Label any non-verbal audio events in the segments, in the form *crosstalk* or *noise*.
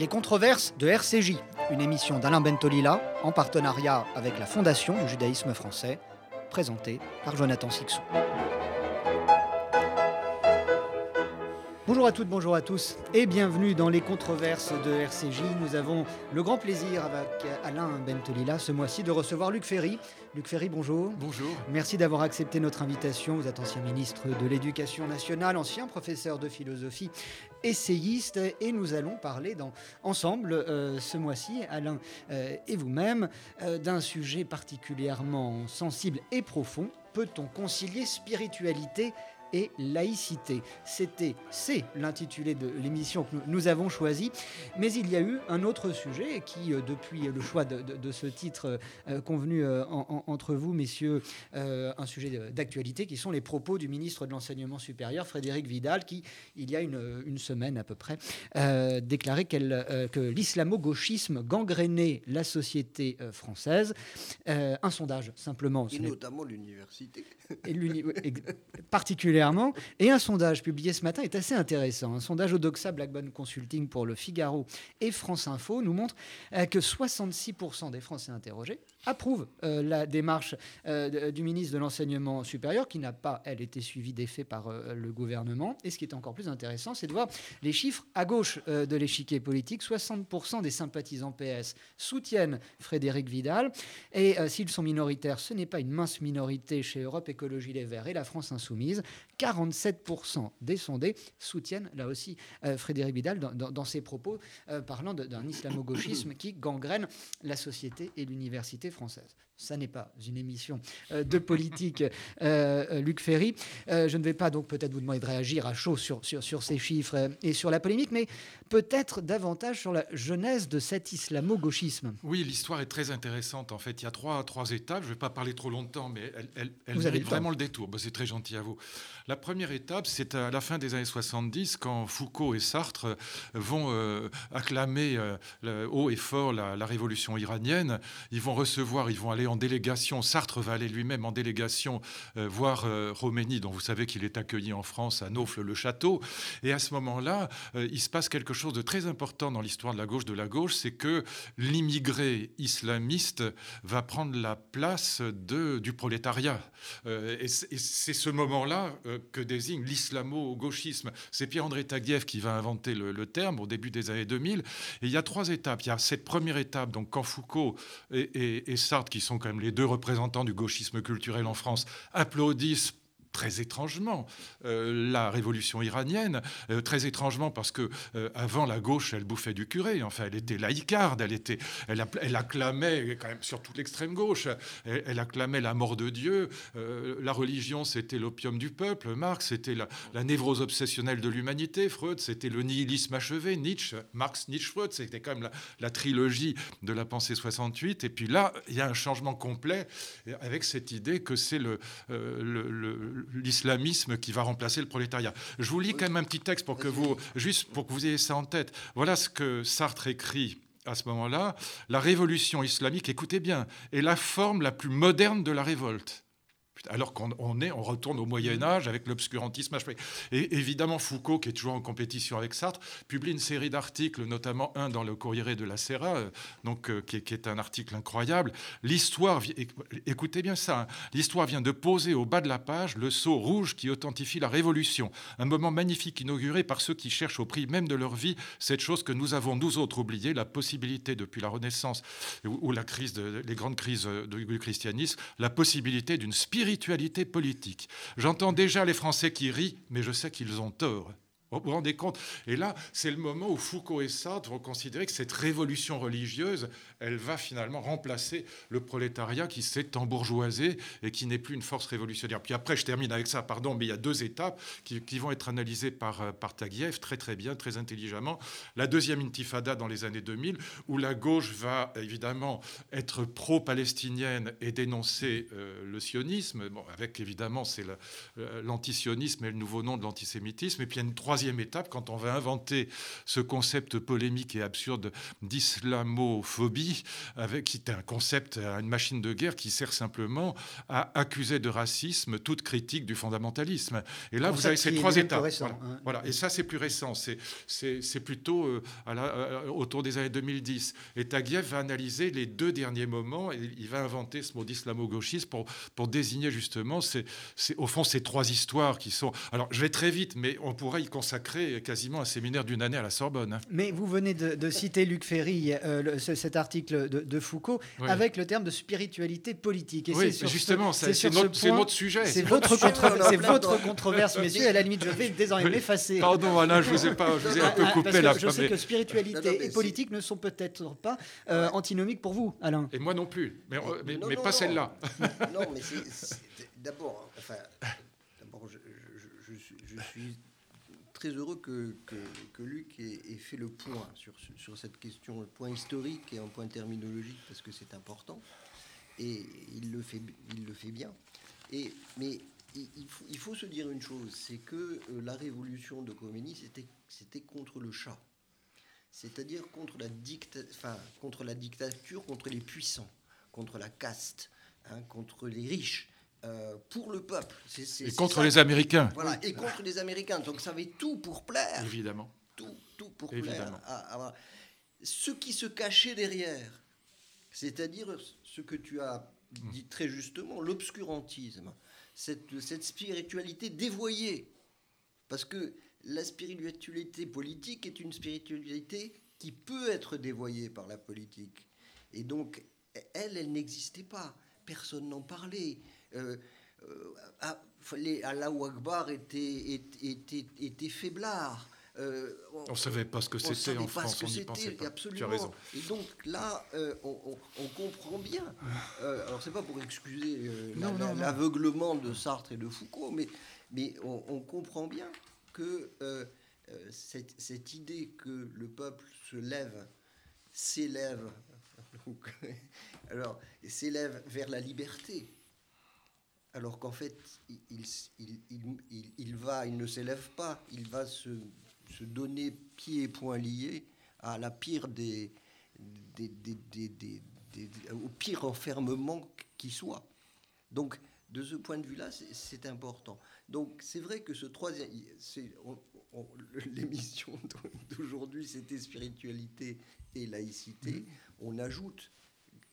Les controverses de RCJ, une émission d'Alain Bentolila en partenariat avec la Fondation du judaïsme français, présentée par Jonathan Sixou. Bonjour à toutes, bonjour à tous et bienvenue dans les controverses de RCJ. Nous avons le grand plaisir avec Alain Bentolila ce mois-ci de recevoir Luc Ferry. Luc Ferry, bonjour. Bonjour. Merci d'avoir accepté notre invitation. Vous êtes ancien ministre de l'Éducation nationale, ancien professeur de philosophie, essayiste et nous allons parler dans, ensemble euh, ce mois-ci, Alain euh, et vous-même, euh, d'un sujet particulièrement sensible et profond. Peut-on concilier spiritualité et laïcité. C'était, c'est l'intitulé de l'émission que nous, avons choisi. Mais il y a eu un autre sujet qui, euh, depuis le choix de, ce titre euh, convenu euh, entre vous, messieurs, un sujet d'actualité, qui sont les propos du ministre de l'Enseignement supérieur, Frédéric Vidal, qui, il y a une, une semaine à peu près, déclarait que l'islamo-gauchisme gangrénait la société française. un sondage, simplement. Et notamment l'université. Particulièrement et un sondage publié ce matin est assez intéressant. Un sondage Odoxa Blackbone Consulting pour le Figaro et France Info nous montre euh, que 66% des Français interrogés approuvent euh, la démarche euh, du ministre de l'Enseignement supérieur, qui n'a pas, elle, été suivie d'effet par le gouvernement. Et ce qui est encore plus intéressant, c'est de voir les chiffres à gauche de l'échiquier politique. 60% des sympathisants PS soutiennent Frédéric Vidal. Et s'ils sont minoritaires, ce n'est pas une mince minorité chez Europe Les Verts et la France Insoumise. 47% des sondés soutiennent là aussi euh, Frédéric Vidal dans, ses propos euh, parlant d'un islamo-gauchisme qui gangrène la société et l'université française ça n'est pas une émission euh, de politique, euh, euh, Luc Ferry. je ne vais pas donc peut-être vous demander de réagir à chaud sur, sur, sur, ces chiffres et sur la polémique, mais peut-être davantage sur la genèse de cet islamo-gauchisme. Oui, l'histoire est très intéressante. En fait, il y a trois, trois étapes. Je ne vais pas parler trop longtemps, mais elle, elle, vous avez vraiment le détour. Bah, c'est très gentil à vous. La première étape, c'est à la fin des années 70, quand Foucault et Sartre vont acclamer haut et fort la, la révolution iranienne. Ils vont recevoir, ils vont aller en délégation, Sartre va aller lui-même en délégation euh, voir euh, Roménie, dont vous savez qu'il est accueilli en France à Naufle-le-Château. Et à ce moment-là, euh, il se passe quelque chose de très important dans l'histoire de la gauche de la gauche, c'est que l'immigré islamiste va prendre la place du prolétariat. et c'est ce moment-là que désigne l'islamo-gauchisme. C'est Pierre-André Taguieff qui va inventer le, terme au début des années 2000. Et il y a trois étapes. Il y a cette première étape, donc quand Foucault et Sartre, qui sont quand même les deux représentants du gauchisme culturel en France, applaudissent très étrangement euh, la révolution iranienne, euh, très étrangement parce que euh, avant la gauche, elle bouffait du curé. Enfin, elle était laïcarde, elle était, elle, acclamait quand même surtout l'extrême gauche. Elle, acclamait la mort de Dieu. la religion, c'était l'opium du peuple. Marx, c'était la, névrose obsessionnelle de l'humanité. Freud, c'était le nihilisme achevé. Nietzsche, Marx, Nietzsche, Freud, c'était quand même la, trilogie de la pensée 68. Et puis là, il y a un changement complet avec cette idée que c'est le l'islamisme qui va remplacer le prolétariat. Je vous lis quand même un petit texte pour que vous, juste pour que vous ayez ça en tête. Voilà ce que Sartre écrit à ce moment-là. La révolution islamique, écoutez bien, est la forme la plus moderne de la révolte alors qu'on est, on retourne au Moyen Âge avec l'obscurantisme. Et évidemment, Foucault, qui est toujours en compétition avec Sartre, publie une série d'articles, notamment un dans le Corriere de la Serra, euh, donc euh, qui, est, un article incroyable. L'histoire, écoutez bien ça, hein. l'histoire vient de poser au bas de la page le sceau rouge qui authentifie la Révolution, un moment magnifique inauguré par ceux qui cherchent au prix même de leur vie cette chose que nous avons nous autres oublié, la possibilité depuis la Renaissance ou, la crise, les grandes crises euh, du christianisme, la possibilité d'une spiritualité spiritualité politique. J'entends déjà les Français qui rient, mais je sais qu'ils ont tort. Vous vous rendez compte? Et là, c'est le moment où Foucault et Sartre vont considérer que cette révolution religieuse, elle va finalement remplacer le prolétariat qui s'est embourgeoisé et qui n'est plus une force révolutionnaire. Puis après, je termine avec ça, pardon, mais il y a deux étapes qui, vont être analysées par, euh, par très très bien, très intelligemment. La deuxième intifada dans les années 2000, où la gauche va évidemment être pro-palestinienne et dénoncer euh, le sionisme, avec évidemment c'est euh, l'antisionisme et le nouveau nom de l'antisémitisme. Et puis il y a une troisième troisième étape, quand on va inventer ce concept polémique et absurde d'islamophobie, avec qui est un concept, une machine de guerre qui sert simplement à accuser de racisme toute critique du fondamentalisme. Et là, vous avez ces trois étapes. Hein. voilà. Et ça, c'est plus récent. C'est plutôt euh, à la, euh, autour des années 2010. Et Taguieff va analyser les deux derniers moments et il va inventer ce mot d'islamo-gauchisme pour, pour désigner justement, c'est au fond, ces trois histoires qui sont. Alors, je vais très vite, mais on pourrait y consacrer quasiment un séminaire d'une année à la Sorbonne. Hein. Mais vous venez de, citer Luc Ferry, euh, cet article de, Foucault, avec le terme de spiritualité politique. Et oui, justement, c'est notre, sujet. C'est votre, votre controverse, *laughs* messieurs. À la limite, je vais désormais m'effacer. Pardon, Alain, je vous ai, pas, je vous ai un peu ah, coupé là. Je sais que spiritualité et politique ne sont peut-être pas euh, antinomiques pour vous, Alain. Et moi non plus, mais, mais, mais pas celle-là. Non, mais d'abord, enfin, je, je, suis très heureux que, que, Luc ait, fait le point sur, sur cette question, le point historique et un point terminologique, parce que c'est important. Et il le fait, il le fait bien. Et, mais il, faut, il faut se dire une chose, c'est que euh, la révolution de Khomeini, c'était contre le chat. C'est-à-dire contre, la enfin, contre la dictature, contre les puissants, contre la caste, hein, contre les riches. Euh, pour le peuple. et contre les Américains. Voilà, et contre les Américains. Donc ça avait tout pour plaire. Évidemment. Tout, tout pour plaire. ce qui se cachait derrière, c'est-à-dire ce que tu as dit très justement, l'obscurantisme, cette, cette spiritualité dévoyée. Parce que la spiritualité politique est une spiritualité qui peut être dévoyée par la politique. Et donc, elle, elle n'existait pas. Personne n'en parlait euh, euh, ah, Allah Akbar était, était, était, faiblard. Euh, on ne savait pas ce que c'était en France, on n'y pensait pas. Absolument. Et donc là, euh, on, comprend bien. alors c'est pas pour excuser l'aveuglement de Sartre et de Foucault, mais, mais on, comprend bien que cette, cette, idée que le peuple se lève, s'élève, *laughs* alors s'élève vers la liberté, alors qu'en fait, il, il, va, il ne s'élève pas, il va se, donner pieds et poings liés à la pire des, au pire enfermement qui soit. Donc, de ce point de vue-là, c'est important. Donc, c'est vrai que ce troisième, *laughs* l'émission d'aujourd'hui, c'était spiritualité et laïcité. Mmh. On ajoute,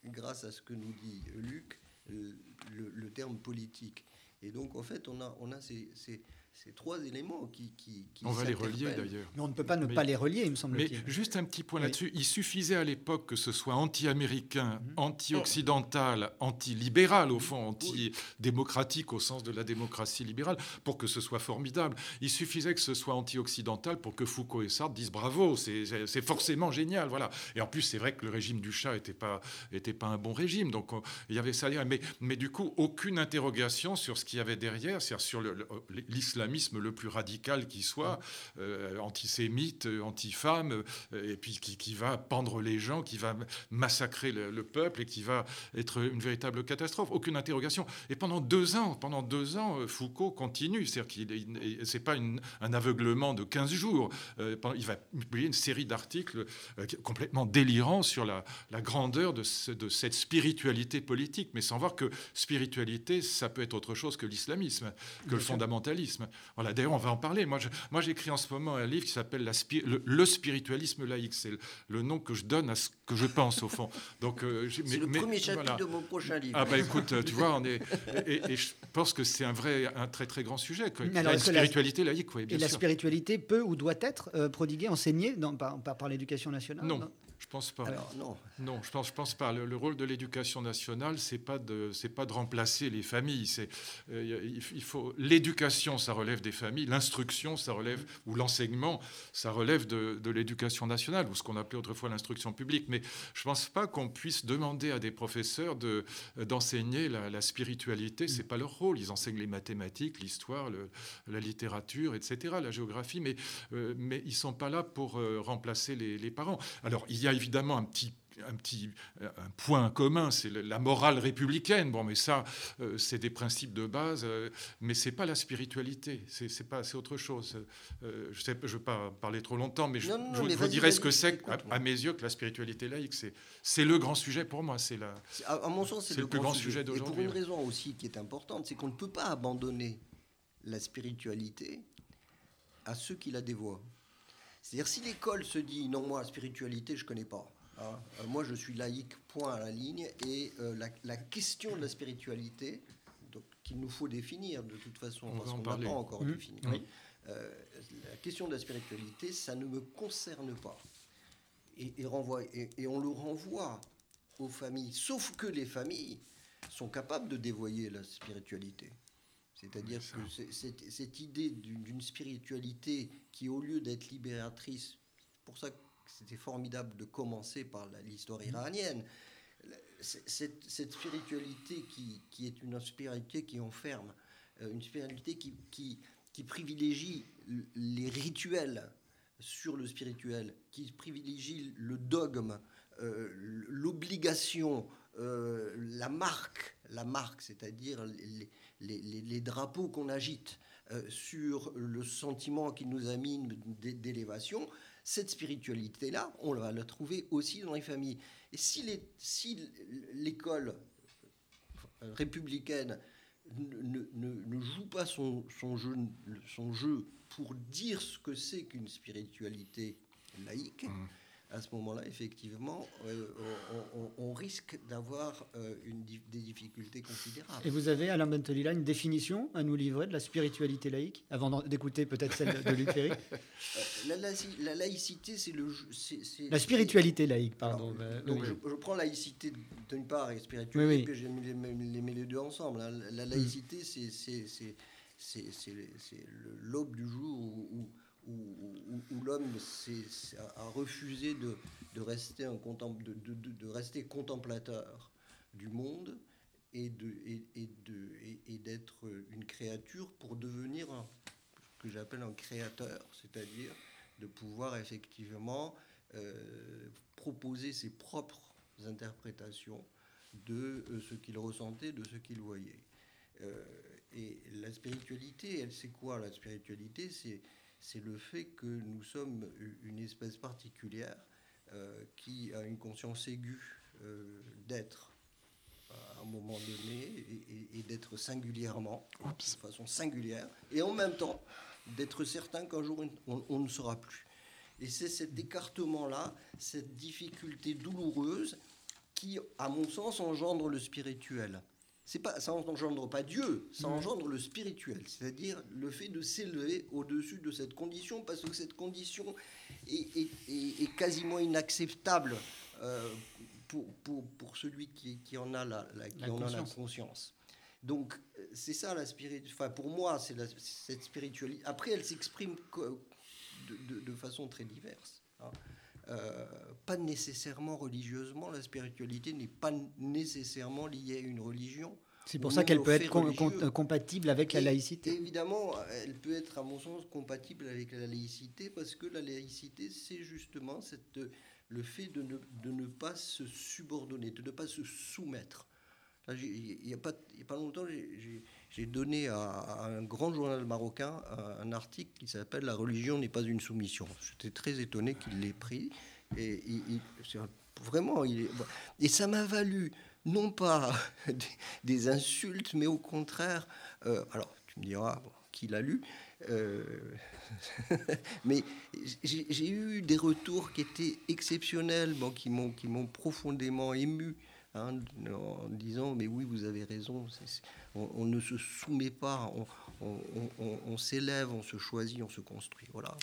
grâce à ce que nous dit Luc, le, terme politique. Et donc, en fait, on a, on a ces, ces trois éléments qui, qui, On va les relier d'ailleurs. Mais on ne peut pas ne pas les relier, il me semble. Mais juste un petit point là-dessus. Il suffisait à l'époque que ce soit anti-américain, mhm. anti-occidental, anti-libéral au fond, anti-démocratique au sens de la démocratie libérale, pour que ce soit formidable. Il suffisait que ce soit anti-occidental pour que Foucault et Sartre disent bravo, c'est forcément génial. Voilà. Et en plus, c'est vrai que le régime du chat n'était pas, était pas un bon régime. Donc il y avait ça. Mais, mais du coup, aucune interrogation sur ce qu'il y avait derrière, c'est-à-dire sur l'islam le plus radical qui soit, euh, antisémite, euh, anti-femme, euh, et puis qui, va pendre les gens, qui va massacrer le, peuple et qui va être une véritable catastrophe. Aucune interrogation. Et pendant deux ans, pendant deux ans, Foucault continue. C'est-à-dire qu'il c'est pas un aveuglement de 15 jours. il va publier une série d'articles complètement délirants sur la, grandeur de, de, cette spiritualité politique, mais sans voir que spiritualité, ça peut être autre chose que l'islamisme, que le fondamentalisme. Voilà, d'ailleurs, on va en parler. Moi, moi, j'écris en ce moment un livre qui s'appelle le, le, spiritualisme laïque. C'est le, nom que je donne à ce que je pense, au fond. Donc, euh, c'est le premier chapitre de mon prochain livre. Ah, bah écoute, tu vois, on est. Et, je pense que c'est un vrai, un très, très grand sujet. Quoi. la spiritualité laïque, oui, bien Et la spiritualité peut ou doit être euh, prodiguée, enseignée dans, par, par, l'éducation nationale? Non je pense pas. non. non. je pense, je pense pas. Le, rôle de l'éducation nationale, c'est pas de, c'est pas de remplacer les familles. C'est, euh, il, faut l'éducation, ça relève des familles. L'instruction, ça relève ou l'enseignement, ça relève de, de l'éducation nationale ou ce qu'on appelait autrefois l'instruction publique. Mais je pense pas qu'on puisse demander à des professeurs de d'enseigner la, spiritualité. C'est pas leur rôle. Ils enseignent les mathématiques, l'histoire, la littérature, etc., la géographie. Mais euh, mais ils sont pas là pour euh, remplacer les, les parents. Alors il y a évidemment un petit un petit un point commun, c'est la morale républicaine. Bon, mais ça, euh, c'est des principes de base, euh, mais c'est pas la spiritualité. C'est pas, c'est autre chose. Euh, je sais, je veux pas parler trop longtemps, mais je, vous dirais ce que c'est à, mes yeux que la spiritualité laïque. C'est c'est le grand sujet pour moi. C'est la. À, mon sens, c'est le, plus grand sujet, d'aujourd'hui. Et pour une raison aussi qui est importante, c'est qu'on ne peut pas abandonner la spiritualité à ceux qui la dévoient. C'est-à-dire si l'école se dit non moi la spiritualité je connais pas Hein. Euh, moi, je suis laïque, point à la ligne, et euh, la, question de la spiritualité, qu'il nous faut définir de toute façon, parce qu'on n'a pas encore mmh. défini. Euh, la question de la spiritualité, ça ne me concerne pas. Et, renvoie, et, on le renvoie aux familles, sauf que les familles sont capables de dévoyer la spiritualité. C'est-à-dire que cette idée d'une spiritualité qui, au lieu d'être libératrice, pour ça que c'était formidable de commencer par l'histoire mmh. iranienne. Cette, spiritualité qui, est une spiritualité qui enferme, euh, une spiritualité qui, qui, privilégie les rituels sur le spirituel, qui privilégie le dogme, euh, l'obligation, euh, la marque, la marque, c'est-à-dire les, drapeaux qu'on agite sur le sentiment qui nous amène d'élévation, cette spiritualité-là, on va la trouver aussi dans les familles. Et si l'école républicaine ne, joue pas son, jeu, son jeu pour dire ce que c'est qu'une spiritualité laïque, mmh à ce moment-là, effectivement, euh, on, risque d'avoir euh, des difficultés considérables. Et vous avez, Alain Bentolila, une définition à nous livrer de la spiritualité laïque, avant d'écouter peut-être celle de Luc Ferry? Euh, la, laïcité, c'est le... la spiritualité laïque, pardon. donc je, prends laïcité d'une part et spiritualité, puis j'ai mis les, les, deux ensemble. Hein. La, laïcité, c'est l'aube du jour où où, l'homme a refusé de, rester un de, rester contemplateur du monde et d'être une créature pour devenir ce que j'appelle un créateur, c'est-à-dire de pouvoir effectivement euh, proposer ses propres interprétations de euh, ce qu'il ressentait, de ce qu'il voyait. Euh, et la spiritualité, elle, c'est quoi la spiritualité? C'est c'est le fait que nous sommes une espèce particulière euh, qui a une conscience aiguë euh, d'être à un moment donné et, d'être singulièrement, de façon singulière, et en même temps d'être certain qu'un jour on, ne sera plus. Et c'est cet écartement-là, cette difficulté douloureuse qui, à mon sens, engendre le spirituel pas, ça n'engendre pas Dieu, ça engendre le spirituel, c'est-à-dire le fait de s'élever au-dessus de cette condition, parce que cette condition est, quasiment inacceptable euh, pour, pour, celui qui, qui, en a la, qui en a la conscience. Donc c'est ça la spiritualité. Enfin, pour moi, c'est cette spiritualité. Après, elle s'exprime de, de, façon très diverse. Hein. Euh, pas nécessairement religieusement, la spiritualité n'est pas nécessairement liée à une religion. C'est pour ça qu'elle peut être compatible avec la laïcité. évidemment, elle peut être, à mon sens, compatible avec la laïcité, parce que la laïcité, c'est justement cette, le fait de ne, de ne, pas se subordonner, de ne pas se soumettre. Il n'y a, pas, a pas longtemps, j'ai donné à, un grand journal marocain un, article qui s'appelle La religion n'est pas une soumission. J'étais très étonné qu'il l'ait pris. Et vraiment, et ça m'a valu non pas *laughs* des, insultes, mais au contraire, euh, alors tu me diras qui l'a lu, euh, *laughs* mais j'ai eu des retours qui étaient exceptionnels, bon, qui m'ont profondément ému. Hein, en disant mais oui vous avez raison on, ne se soumet pas on, s'élève on se choisit on se construit voilà.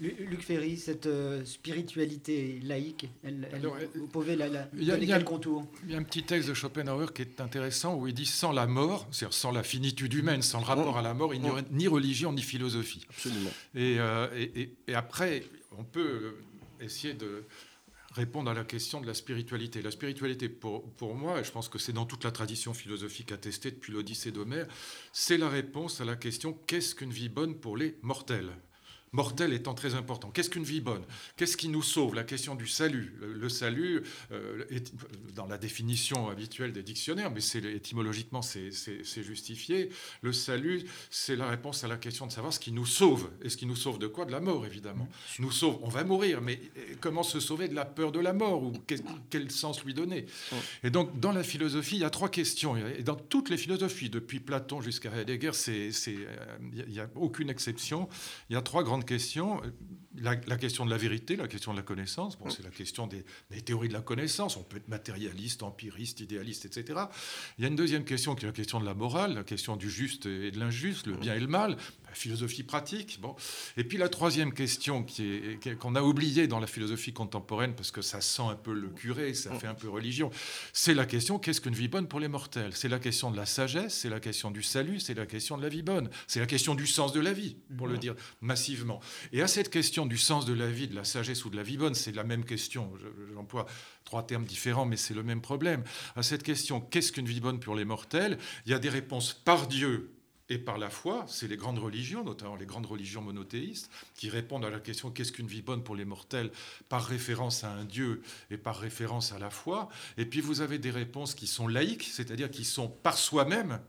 Luc Ferry, cette euh, spiritualité laïque, elle, vous pouvez la, la il y a, donner quel contour? Il y a un petit texte de Schopenhauer qui est intéressant où il dit sans la mort, c'est-à-dire sans la finitude humaine, sans le rapport à la mort, il n'y aurait ni religion ni philosophie. Absolument. Euh, et, et, après, on peut essayer de répondre à la question de la spiritualité. La spiritualité, pour, moi, et je pense que c'est dans toute la tradition philosophique attestée depuis l'Odyssée d'Homère, c'est la réponse à la question qu'est-ce qu'une vie bonne pour les mortels? Mortel étant très important. Qu'est-ce qu'une vie bonne? Qu'est-ce qui nous sauve? La question du salut. Le, salut, euh, est, dans la définition habituelle des dictionnaires, mais c'est, étymologiquement c'est, justifié, le salut, c'est la réponse à la question de savoir ce qui nous sauve. Et ce qui nous sauve de quoi? De la mort, évidemment. Nous sauve, on va mourir, mais euh, comment se sauver de la peur de la mort? Ou quel, sens lui donner? Et donc, dans la philosophie, il y a trois questions. Et dans toutes les philosophies, depuis Platon jusqu'à Heidegger, il n'y a aucune exception. Il y a trois grandes question. La, question de la vérité, la question de la connaissance, bon, c'est la question des, théories de la connaissance. On peut être matérialiste, empiriste, idéaliste, etc. Il y a une deuxième question qui est la question de la morale, la question du juste et de l'injuste, le bien et le mal, la philosophie pratique. Bon. Et puis la troisième question qu'on a oubliée dans la philosophie contemporaine, parce que ça sent un peu le curé, ça fait un peu religion, c'est la question qu'est-ce qu'une vie bonne pour les mortels? C'est la question de la sagesse, c'est la question du salut, c'est la question de la vie bonne, c'est la question du sens de la vie, pour le dire massivement. Et à cette question du sens de la vie, de la sagesse ou de la vie bonne, c'est la même question. J'emploie trois termes différents, mais c'est le même problème. À cette question, qu'est-ce qu'une vie bonne pour les mortels? Il y a des réponses par Dieu et par la foi, c'est les grandes religions, notamment les grandes religions monothéistes, qui répondent à la question qu'est-ce qu'une vie bonne pour les mortels? Par référence à un Dieu et par référence à la foi. Et puis vous avez des réponses qui sont laïques, c'est-à-dire qui sont par soi-même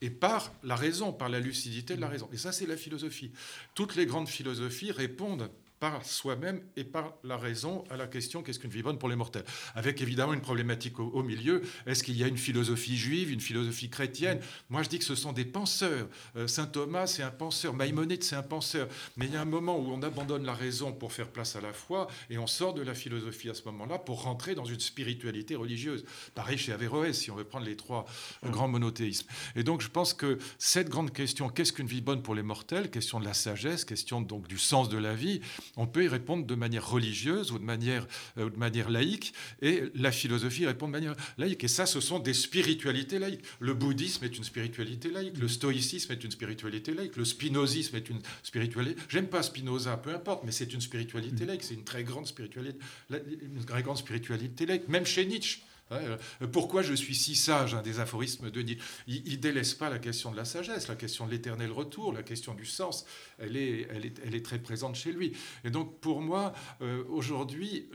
et par la raison, par la lucidité de la raison. Et ça, c'est la philosophie. Toutes les grandes philosophies répondent par soi-même et par la raison à la question qu'est-ce qu'une vie bonne pour les mortels? Avec évidemment une problématique au, milieu. Est-ce qu'il y a une philosophie juive, une philosophie chrétienne? Moi, je dis que ce sont des penseurs. Euh, Saint Thomas, c'est un penseur. Maïmonide, c'est un penseur. Mais il y a un moment où on abandonne la raison pour faire place à la foi et on sort de la philosophie à ce moment-là pour rentrer dans une spiritualité religieuse. Pareil chez Averroès, si on veut prendre les trois grands monothéismes. Et donc, je pense que cette grande question, qu'est-ce qu'une vie bonne pour les mortels? Question de la sagesse, question donc du sens de la vie on peut y répondre de manière religieuse ou de manière, euh, de manière laïque, et la philosophie répond de manière laïque. Et ça, ce sont des spiritualités laïques. Le bouddhisme est une spiritualité laïque, le stoïcisme est une spiritualité laïque, le spinozisme est une spiritualité. J'aime pas Spinoza, peu importe, mais c'est une spiritualité laïque, c'est une très grande spiritualité, une très grande spiritualité laïque. Même chez Nietzsche. Euh, pourquoi je suis si sage Un des aphorismes de Nietzsche. Il ne délaisse pas la question de la sagesse, la question de l'éternel retour, la question du sens. Elle est, elle est, elle est très présente chez lui. Et donc, pour moi, euh, aujourd'hui,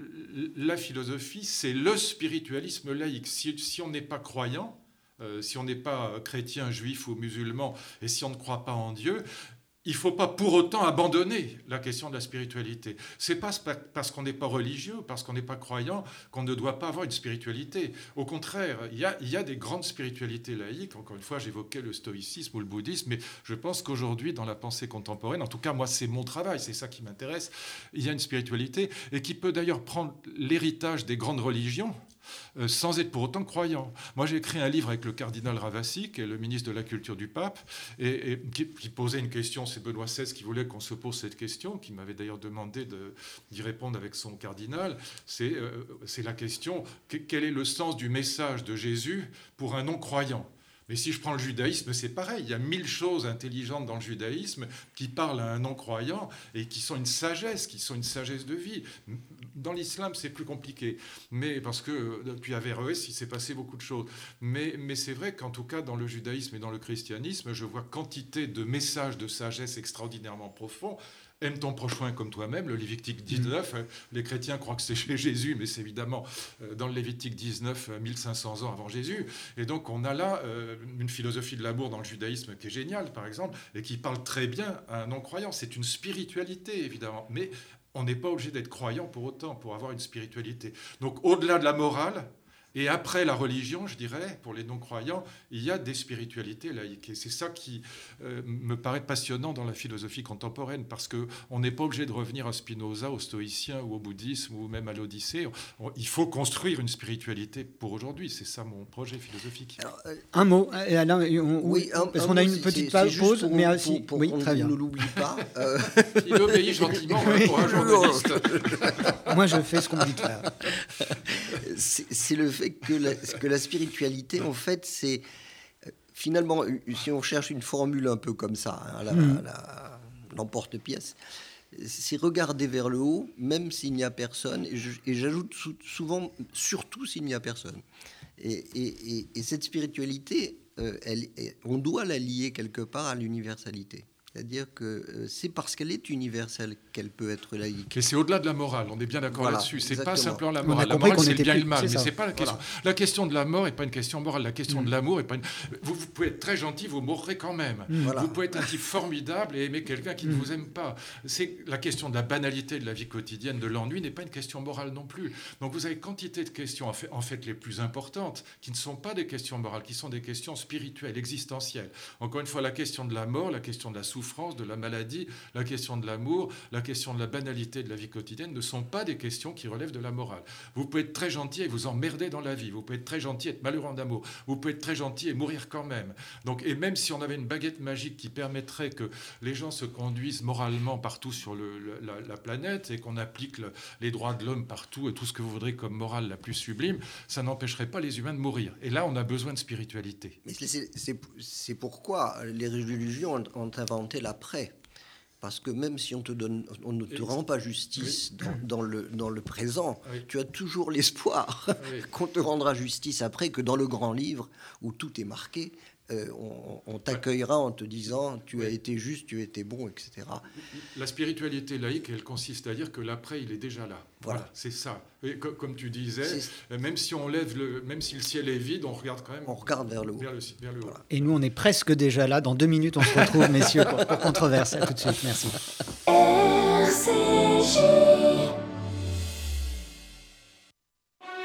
la philosophie, c'est le spiritualisme laïque. Si, on n'est pas croyant, euh, si on n'est pas chrétien, juif ou musulman, et si on ne croit pas en Dieu, il ne faut pas pour autant abandonner la question de la spiritualité. C'est pas parce qu'on n'est pas religieux, parce qu'on n'est pas croyant, qu'on ne doit pas avoir une spiritualité. Au contraire, il y a, il y a des grandes spiritualités laïques. Encore une fois, j'évoquais le stoïcisme ou le bouddhisme, mais je pense qu'aujourd'hui, dans la pensée contemporaine, en tout cas, moi, c'est mon travail, c'est ça qui m'intéresse, il y a une spiritualité et qui peut d'ailleurs prendre l'héritage des grandes religions sans être pour autant croyant. Moi, j'ai écrit un livre avec le cardinal Ravassi, qui est le ministre de la Culture du Pape, et, qui, posait une question. C'est Benoît XVI qui voulait qu'on se pose cette question, qui m'avait d'ailleurs demandé d'y répondre avec son cardinal. C'est euh, la question quel est le sens du message de Jésus pour un non-croyant? Mais si je prends le judaïsme, c'est pareil. Il y a mille choses intelligentes dans le judaïsme qui parlent à un non-croyant et qui sont une sagesse, qui sont une sagesse de vie. Dans l'islam, c'est plus compliqué, mais parce que depuis Averroès, il s'est passé beaucoup de choses. Mais, mais c'est vrai qu'en tout cas, dans le judaïsme et dans le christianisme, je vois quantité de messages de sagesse extraordinairement profonds Aime ton prochain comme toi-même, le Lévitique 19. Mm. Les chrétiens croient que c'est *laughs* chez Jésus, mais c'est évidemment euh, dans le Lévitique 19, 1500 ans avant Jésus. Et donc on a là euh, une philosophie de l'amour dans le judaïsme qui est géniale, par exemple, et qui parle très bien à un non-croyant. C'est une spiritualité, évidemment, mais on n'est pas obligé d'être croyant pour autant, pour avoir une spiritualité. Donc au-delà de la morale, et après la religion, je dirais, pour les non-croyants, il y a des spiritualités laïques. Et c'est ça qui euh, me paraît passionnant dans la philosophie contemporaine, parce qu'on n'est pas obligé de revenir à Spinoza, au stoïcien ou au bouddhisme, ou même à l'Odyssée. Il faut construire une spiritualité pour aujourd'hui. C'est ça mon projet philosophique. Euh, un mot, et Alain, oui, parce qu'on a une petite pause, mais aussi... Pour, oui, très bien. ne l'oublie pas. Euh... *laughs* Il obéit gentiment pour un journaliste. Moi, je fais ce qu'on me dit de faire. C'est le que la, que la spiritualité, en fait, c'est euh, finalement, si on cherche une formule un peu comme ça, hein, mm. l'emporte-pièce, c'est regarder vers le haut, même s'il n'y a personne, et j'ajoute souvent, surtout s'il n'y a personne. Et, cette spiritualité, euh, elle, on doit la lier quelque part à l'universalité. C'est-à-dire que euh, c'est parce qu'elle est universelle qu'elle peut être laïque. Et c'est au-delà de la morale, on est bien d'accord là-dessus. C'est pas simplement la morale. La morale, c'est le bien et le mal, mais c'est pas la question. La question de la mort n'est pas une question morale. La question de mm. l'amour est pas une. Vous, pouvez être très gentil, vous mourrez quand même. Mm. Vous pouvez être un type formidable et aimer quelqu'un qui ne mm. vous aime pas. C'est la question de la banalité de la vie quotidienne, de l'ennui, n'est pas une question morale non plus. Donc vous avez quantité de questions, en fait, en fait les plus importantes, qui ne sont pas des questions morales, qui sont des questions spirituelles, existentielles. Encore une fois, la question de la mort, la question de la souffrance, de la maladie, la question de l'amour, la question de la banalité de la vie quotidienne ne sont pas des questions qui relèvent de la morale. Vous pouvez être très gentil et vous emmerder dans la vie. Vous pouvez être très gentil et être malheureux en amour. Vous pouvez être très gentil et mourir quand même. Donc, et même si on avait une baguette magique qui permettrait que les gens se conduisent moralement partout sur la, planète et qu'on applique les droits de l'homme partout et tout ce que vous voudrez comme morale la plus sublime, ça n'empêcherait pas les humains de mourir. Et là, on a besoin de spiritualité. Mais c'est pourquoi les religions ont inventé l'après. Parce que même si on, te donne, on ne te rend pas justice dans, le, dans le présent, tu as toujours l'espoir *laughs* qu'on te rendra justice après, que dans le grand livre, où tout est marqué, euh, on, t'accueillera en te disant tu as été juste, tu as été bon, etc. La spiritualité laïque, elle consiste à dire que l'après, il est déjà là. Voilà, c'est ça. Et comme tu disais, même si on lève le, même si le ciel est vide, on regarde quand même. On regarde vers le haut. Et nous, on est presque déjà là. Dans deux minutes, on se retrouve, *laughs* messieurs, pour, pour Controverse. À tout de suite. Merci.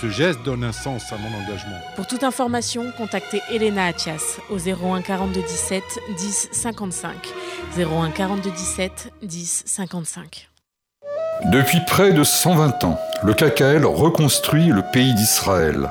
Ce geste donne un sens à mon engagement. Pour toute information, contactez Elena Atias au 01 42 17 10 55. 01 42 17 10 55. Depuis près de 120 ans, le KKL reconstruit le pays d'Israël.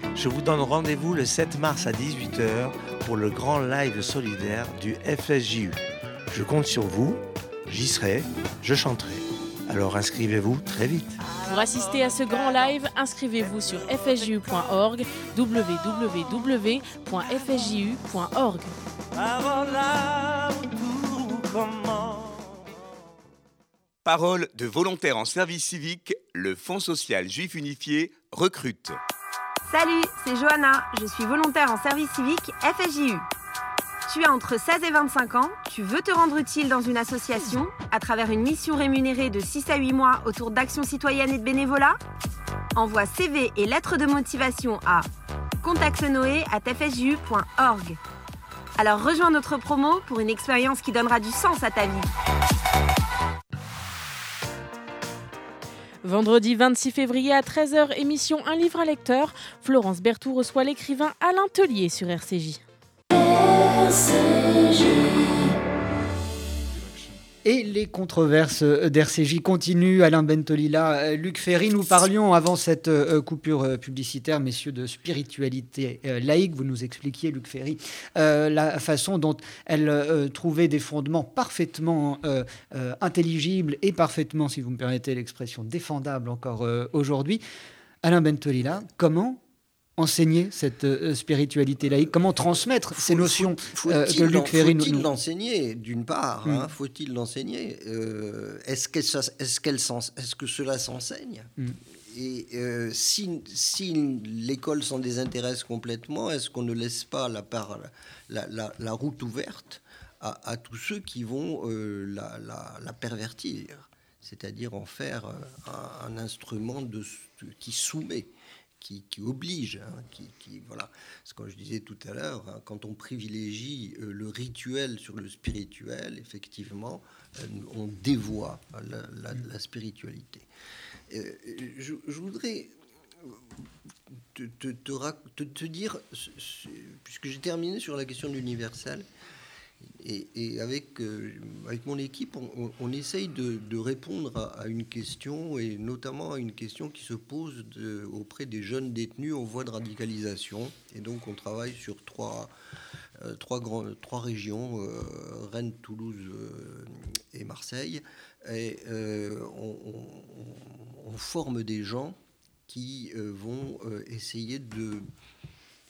Je vous donne rendez-vous le 7 mars à 18h pour le grand live solidaire du FSJU. Je compte sur vous, j'y serai, je chanterai. Alors inscrivez-vous très vite. Pour assister à ce grand live, inscrivez-vous sur fsju.org, www.fsju.org. Parole de volontaires en service civique, le Fonds social juif unifié recrute. Salut, c'est Johanna, je suis volontaire en service civique FSJU. Tu as entre 16 et 25 ans, tu veux te rendre utile dans une association à travers une mission rémunérée de 6 à 8 mois autour d'actions citoyennes et de bénévolat? Envoie CV et lettres de motivation à contactenoé@fsju.org. Alors rejoins notre promo pour une expérience qui donnera du sens à ta vie. Vendredi 26 février à 13h, émission Un livre à lecteur. Florence Berthoud reçoit l'écrivain Alain Tellier sur RCJ. Et les controverses d'RCJ continuent. Alain Bentolila, euh, Luc Ferry, nous parlions avant cette euh, coupure euh, publicitaire, messieurs, de spiritualité laïque. Vous nous expliquiez, Luc Ferry, la façon dont elle trouvait des fondements parfaitement intelligibles et parfaitement, si vous me permettez l'expression, défendables encore aujourd'hui. Alain Bentolila, comment enseigner cette euh, spiritualité laïque Comment transmettre ces notions euh, que Luc Ferry nous... Faut-il l'enseigner, d'une part hein, mm. Faut-il l'enseigner euh, Est-ce que, est que cela s'enseigne mm. Et si, si l'école s'en désintéresse complètement, est-ce qu'on ne laisse pas la, part, la, la, route ouverte à, tous ceux qui vont la, la, pervertir C'est-à-dire en faire un, un instrument de, qui soumet qui, oblige, hein, qui, voilà. Ce que je disais tout à l'heure, hein, quand on privilégie euh, le rituel sur le spirituel, effectivement, euh, on dévoie la, spiritualité. Euh, je, voudrais te dire, puisque j'ai terminé sur la question de l'universel, et, avec, euh, avec mon équipe, on, essaye de, répondre à, une question, et notamment à une question qui se pose auprès des jeunes détenus en voie de radicalisation. Et donc on travaille sur trois, euh, trois, grands, trois régions, euh, Rennes, Toulouse et Marseille. Et on, forme des gens qui vont essayer de,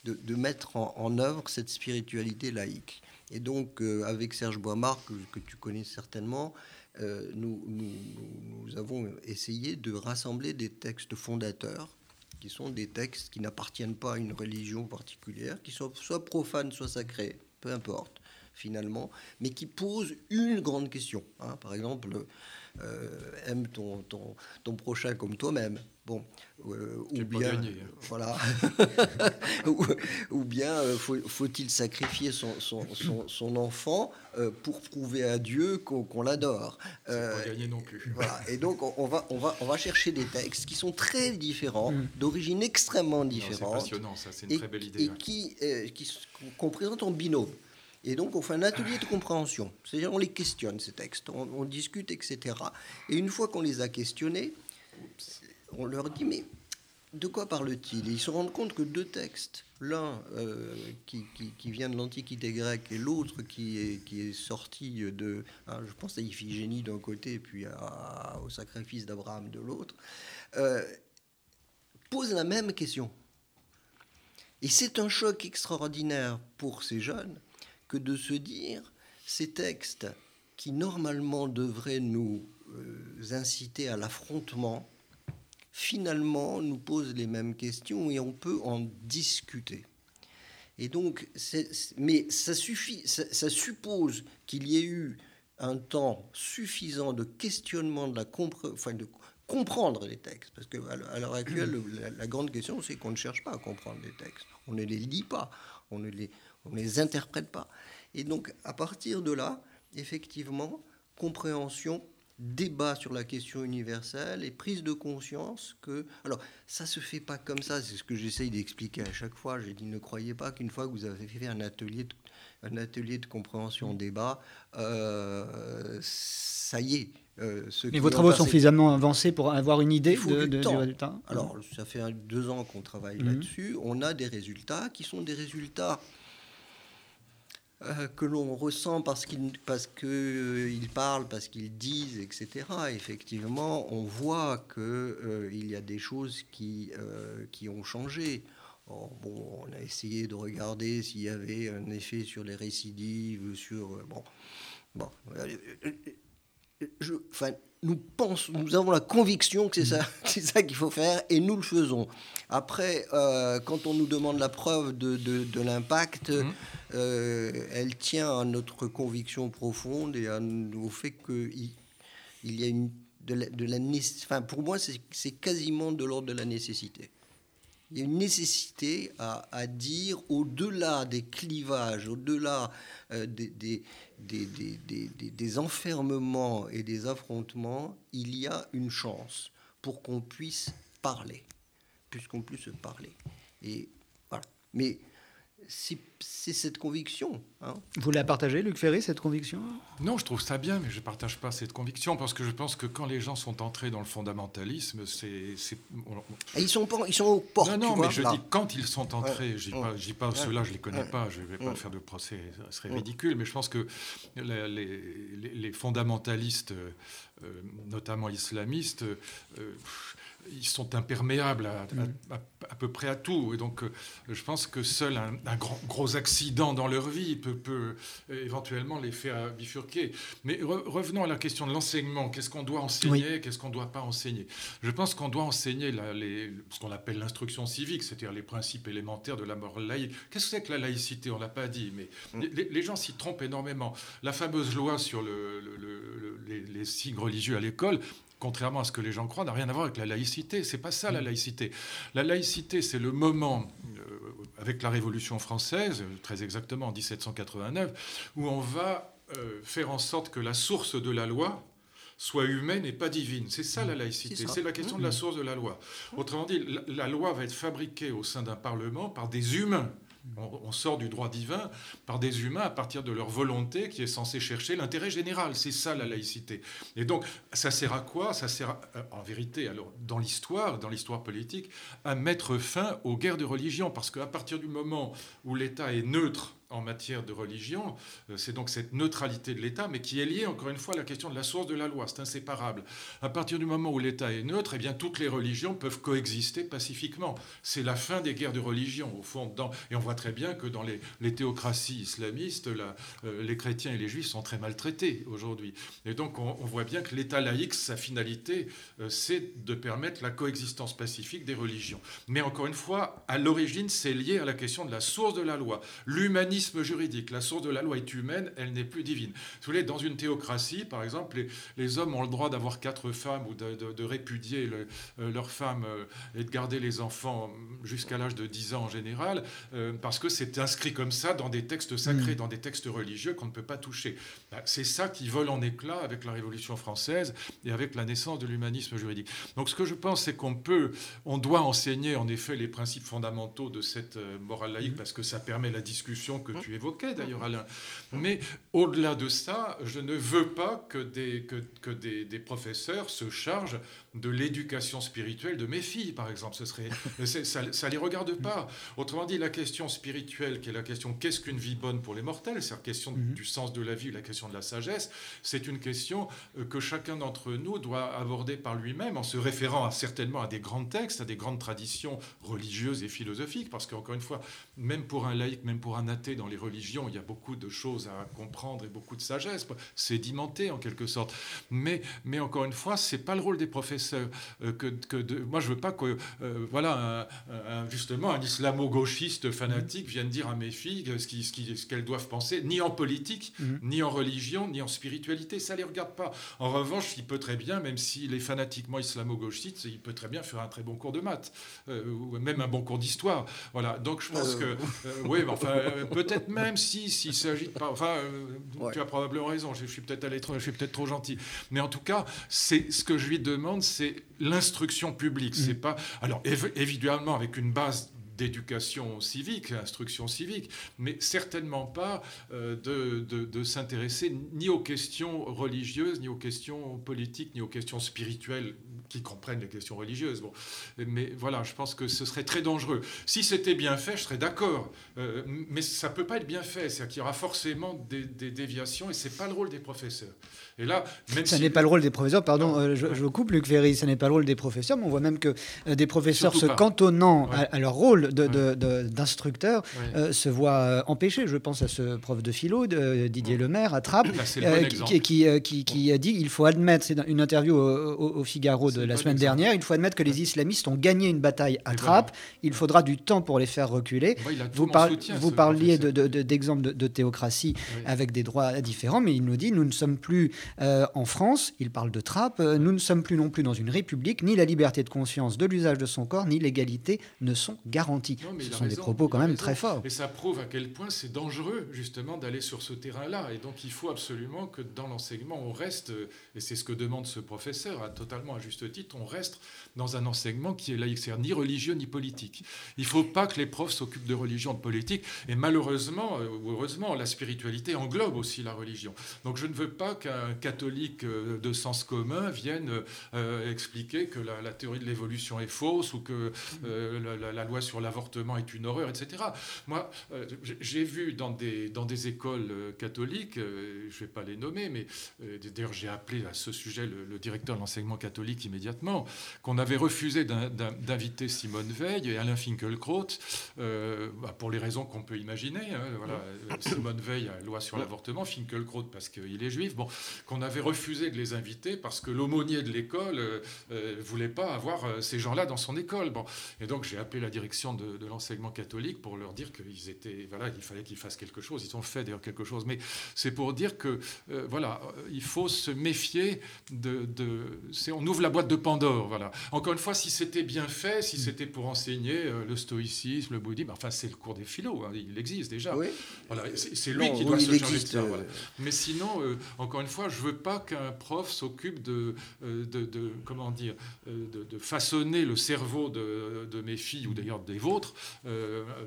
de, mettre en œuvre cette spiritualité laïque. Et donc, euh, avec Serge Boimard, que, tu connais certainement, euh, nous, avons essayé de rassembler des textes fondateurs, qui sont des textes qui n'appartiennent pas à une religion particulière, qui sont soit profanes, soit sacrés, peu importe finalement, mais qui posent une grande question. Hein. Par exemple, aime ton, ton, ton, prochain comme toi-même. Bon, euh, ou, bien, hein. voilà, *laughs* ou, bien euh, faut-il sacrifier son, son, son, enfant pour prouver à Dieu qu'on l'adore pas gagner non plus. Voilà. Et donc on, va, on, va, on va chercher des textes qui sont très différents, mm. d'origine extrêmement différente. C'est passionnant, ça, c'est une très belle idée. Et qui, qu'on présente en binôme. Et donc, on fait un atelier de compréhension. C'est-à-dire, on les questionne, ces textes, on, discute, etc. Et une fois qu'on les a questionnés, on leur dit, mais de quoi parle-t-il? Ils se rendent compte que deux textes, l'un euh, qui, vient de l'Antiquité grecque et l'autre qui est, qui est sorti de, hein, je pense à Iphigénie d'un côté puis au sacrifice d'Abraham de l'autre, euh, posent la même question. Et c'est un choc extraordinaire pour ces jeunes que de se dire ces textes qui normalement devraient nous euh, inciter à l'affrontement, finalement nous posent les mêmes questions et on peut en discuter. Et donc, mais ça suffit, ça, suppose qu'il y ait eu un temps suffisant de questionnement de la enfin de comprendre les textes, parce qu'à l'heure actuelle, la, la grande question, c'est qu'on ne cherche pas à comprendre les textes, on ne les lit pas, on ne les, on ne les interprète pas. Et donc, à partir de là, effectivement, compréhension, débat sur la question universelle et prise de conscience que... Alors, ça se fait pas comme ça, c'est ce que j'essaye d'expliquer à chaque fois. J'ai dit, ne croyez pas qu'une fois que vous avez fait un atelier de, un atelier de compréhension, débat, euh, ça y est, euh, Mais vos travaux sont suffisamment avancés pour avoir une idée de, du, résultat Alors, ça fait deux ans qu'on travaille mhm. là-dessus. On a des résultats qui sont des résultats euh, que l'on ressent parce qu'ils parce que, euh, parlent, parce qu'ils disent, etc. Effectivement, on voit qu'il euh, y a des choses qui, qui ont changé. bon, on a essayé de regarder s'il y avait un effet sur les récidives, sur... bon, bon je, nous pensons, nous avons la conviction que c'est ça, *laughs* c'est ça qu'il faut faire et nous le faisons. Après, euh, quand on nous demande la preuve de, de, l'impact, mmh. euh, elle tient à notre conviction profonde et à, au fait qu'il il y a une de la, de la enfin, pour moi, c'est quasiment de l'ordre de la nécessité. Il y a une nécessité à, dire au-delà des clivages, au-delà euh, des, des, enfermements et des affrontements, il y a une chance pour qu'on puisse parler, puisqu'on puisse parler. Et voilà. Mais c'est cette conviction. Hein. Vous la partagez, Luc Ferry, cette conviction? Non, je trouve ça bien, mais je ne partage pas cette conviction parce que je pense que quand les gens sont entrés dans le fondamentalisme, c'est. Ils sont, pas, ils sont aux portes. Non, non, mais je dis quand ils sont entrés, je ne dis pas, ceux-là, je ne les connais pas, je ne vais pas faire de procès, ce serait ridicule, mais je pense que les, les, fondamentalistes, euh, notamment islamistes, euh, ils sont imperméables à, à, peu près à tout. Et donc, euh, je pense que seul un, grand, gros accident dans leur vie peut, peut éventuellement les faire bifurquer. Mais revenons à la question de l'enseignement. Qu'est-ce qu'on doit enseigner? Qu'est-ce qu'on ne doit pas enseigner? Je pense qu'on doit enseigner les, ce qu'on appelle l'instruction civique, c'est-à-dire les principes élémentaires de la morale laïque. Qu'est-ce que c'est que la laïcité? On ne l'a pas dit, mais mm. les, gens s'y trompent énormément. La fameuse loi sur le, les, les signes religieux à l'école, contrairement à ce que les gens croient, n'a rien à voir avec la laïcité. C'est pas ça la mm. laïcité. La laïcité, c'est le moment, euh, avec la Révolution française, très exactement en 1789, où on va euh, faire en sorte que la source de la loi soit humaine et pas divine. C'est ça la mm. laïcité, c'est la question de la mm. source de la loi. Autrement dit, la loi va être fabriquée au sein d'un Parlement par des humains on, sort du droit divin par des humains à partir de leur volonté qui est censée chercher l'intérêt général. C'est ça la laïcité. Et donc, ça sert à quoi? Ça sert euh, en vérité, alors, dans l'histoire, dans l'histoire politique, à mettre fin aux guerres de religion. Parce qu'à partir du moment où l'État est neutre en matière de religion. Euh, c'est donc cette neutralité de l'État, mais qui est liée, encore une fois, à la question de la source de la loi. C'est inséparable. À partir du moment où l'État est neutre, eh bien, toutes les religions peuvent coexister pacifiquement. C'est la fin des guerres de religion, au fond. Dans, et on voit très bien que dans les, théocraties islamistes, euh, les chrétiens et les juifs sont très maltraités aujourd'hui. Et donc, on, voit bien que l'État laïque, sa finalité, euh, c'est de permettre la coexistence pacifique des religions. Mais encore une fois, à l'origine, c'est lié à la question de la source de la loi. L'humanisme juridique. La source de la loi est humaine, elle n'est plus divine. vous voulez, dans une théocratie, par exemple, les, hommes ont le droit d'avoir quatre femmes ou de, répudier euh, leurs femmes euh, et de garder les enfants jusqu'à l'âge de 10 ans en général, euh, parce que c'est inscrit comme ça dans des textes sacrés, mm. dans des textes religieux qu'on ne peut pas toucher. Bah, c'est ça qui vole en éclats avec la Révolution française et avec la naissance de l'humanisme juridique. Donc ce que je pense, c'est qu'on peut, on doit enseigner en effet les principes fondamentaux de cette morale laïque, mm. parce que ça permet la discussion que tu évoquais d'ailleurs, Alain. Mais au-delà de ça, je ne veux pas que des, que, que des, des professeurs se chargent de l'éducation spirituelle de mes filles, par exemple. Ce serait, *laughs* ça ne les regarde pas. Autrement dit, la question spirituelle, qui est la question qu'est-ce qu'une vie bonne pour les mortels, c'est la question mhm. du sens de la vie, la question de la sagesse, c'est une question euh, que chacun d'entre nous doit aborder par lui-même en se référant à, certainement à des grands textes, à des grandes traditions religieuses et philosophiques, parce qu'encore une fois, même pour un laïc, même pour un athée dans les religions, il y a beaucoup de choses à comprendre et beaucoup de sagesse, sédimentée en quelque sorte. Mais, mais encore une fois, c'est pas le rôle des professeurs euh, que, que de, moi je veux pas que euh, voilà justement un islamo-gauchiste fanatique vienne dire à mes filles ce qu'elles ce ce doivent penser, ni en politique, mhm. ni en religion, ni en spiritualité. Ça les regarde pas. En revanche, il peut très bien, même s'il est fanatiquement islamo-gauchiste, il peut très bien faire un très bon cours de maths euh, ou même un bon cours d'histoire. Voilà. Donc je pense que oui, enfin peut-être même si s'il s'agit de pas. Enfin, tu as probablement raison. Je, suis peut-être allé trop, je suis peut-être trop gentil. Mais en tout cas, c'est ce que je lui demande, c'est l'instruction publique. C'est mm. pas alors évidemment avec une base d'éducation civique, instruction civique, mais certainement pas euh, de, de, s'intéresser ni aux questions religieuses, ni aux questions politiques, ni aux questions spirituelles qui comprennent les questions religieuses. Bon. Mais voilà, je pense que ce serait très dangereux. Si c'était bien fait, je serais d'accord. Euh, mais ça ne peut pas être bien fait. C'est-à-dire qu'il y aura forcément des, déviations et ce n'est pas le rôle des professeurs. Et là, même ça n'est pas le rôle des professeurs, pardon, euh, je, je, coupe Luc Ferry, ce n'est pas le rôle des professeurs, mais on voit même que euh, des professeurs se cantonnant à, leur rôle d'instructeur de, se voient empêchés. Je pense à ce prof de philo, de, Didier Lemaire, à Trappes, qui, qui, qui, a dit il faut admettre, c'est une interview au, au Figaro de la semaine dernière. Il faut admettre que les islamistes ont gagné une bataille à Trappes. Il faudra du temps pour les faire reculer. vous, vous parliez d'exemples de, de, théocratie avec des droits différents, mais il nous dit nous ne sommes plus euh, en France. Il parle de Trappes. Euh, nous ne sommes plus non plus dans une république. Ni la liberté de conscience de l'usage de son corps, ni l'égalité ne sont garanties. Ce sont des propos quand même très forts. Et ça prouve à quel point c'est dangereux justement d'aller sur ce terrain-là. Et donc il faut absolument que dans l'enseignement on reste, et c'est ce que demande ce professeur, à totalement à juste titre, on reste dans un enseignement qui est laïque, c'est-à-dire ni religieux ni politique. Il ne faut pas que les profs s'occupent de religion, de politique, et malheureusement, euh, heureusement, la spiritualité englobe aussi la religion. Donc je ne veux pas qu'un catholique euh, de sens commun vienne euh, expliquer que la, théorie de l'évolution est fausse ou que la, loi sur l'avortement est une horreur, etc. Moi, j'ai vu dans des, dans des écoles catholiques, je ne vais pas les nommer, mais d'ailleurs j'ai appelé à ce sujet le, le directeur de l'enseignement catholique immédiatement, qu'on avait refusé d'inviter Simone Veil et Alain Finkielkraut, euh, bah, pour les raisons qu'on peut imaginer. Hein, voilà, Simone Veil, loi sur l'avortement, Finkielkraut parce qu'il est juif, bon, qu'on avait refusé de les inviter parce que l'aumônier de l'école ne euh, voulait pas avoir ces gens-là dans son école. Bon. Et donc j'ai appelé la direction de, l'enseignement catholique pour leur dire qu'ils étaient, voilà, il fallait qu'ils fassent quelque chose. Ils ont fait d'ailleurs quelque chose, mais c'est pour dire que voilà, il faut se méfier de, on ouvre la boîte de Pandore. Voilà. Encore une fois, si c'était bien fait, si c'était pour enseigner euh, le stoïcisme, le bouddhisme, enfin c'est le cours des philos, hein, il existe déjà. Voilà, c'est lui qui doit se charger de ça. Euh, Mais sinon, euh, encore une fois, je veux pas qu'un prof s'occupe de, de, comment dire, de, façonner le cerveau de, mes filles ou d'ailleurs des vôtres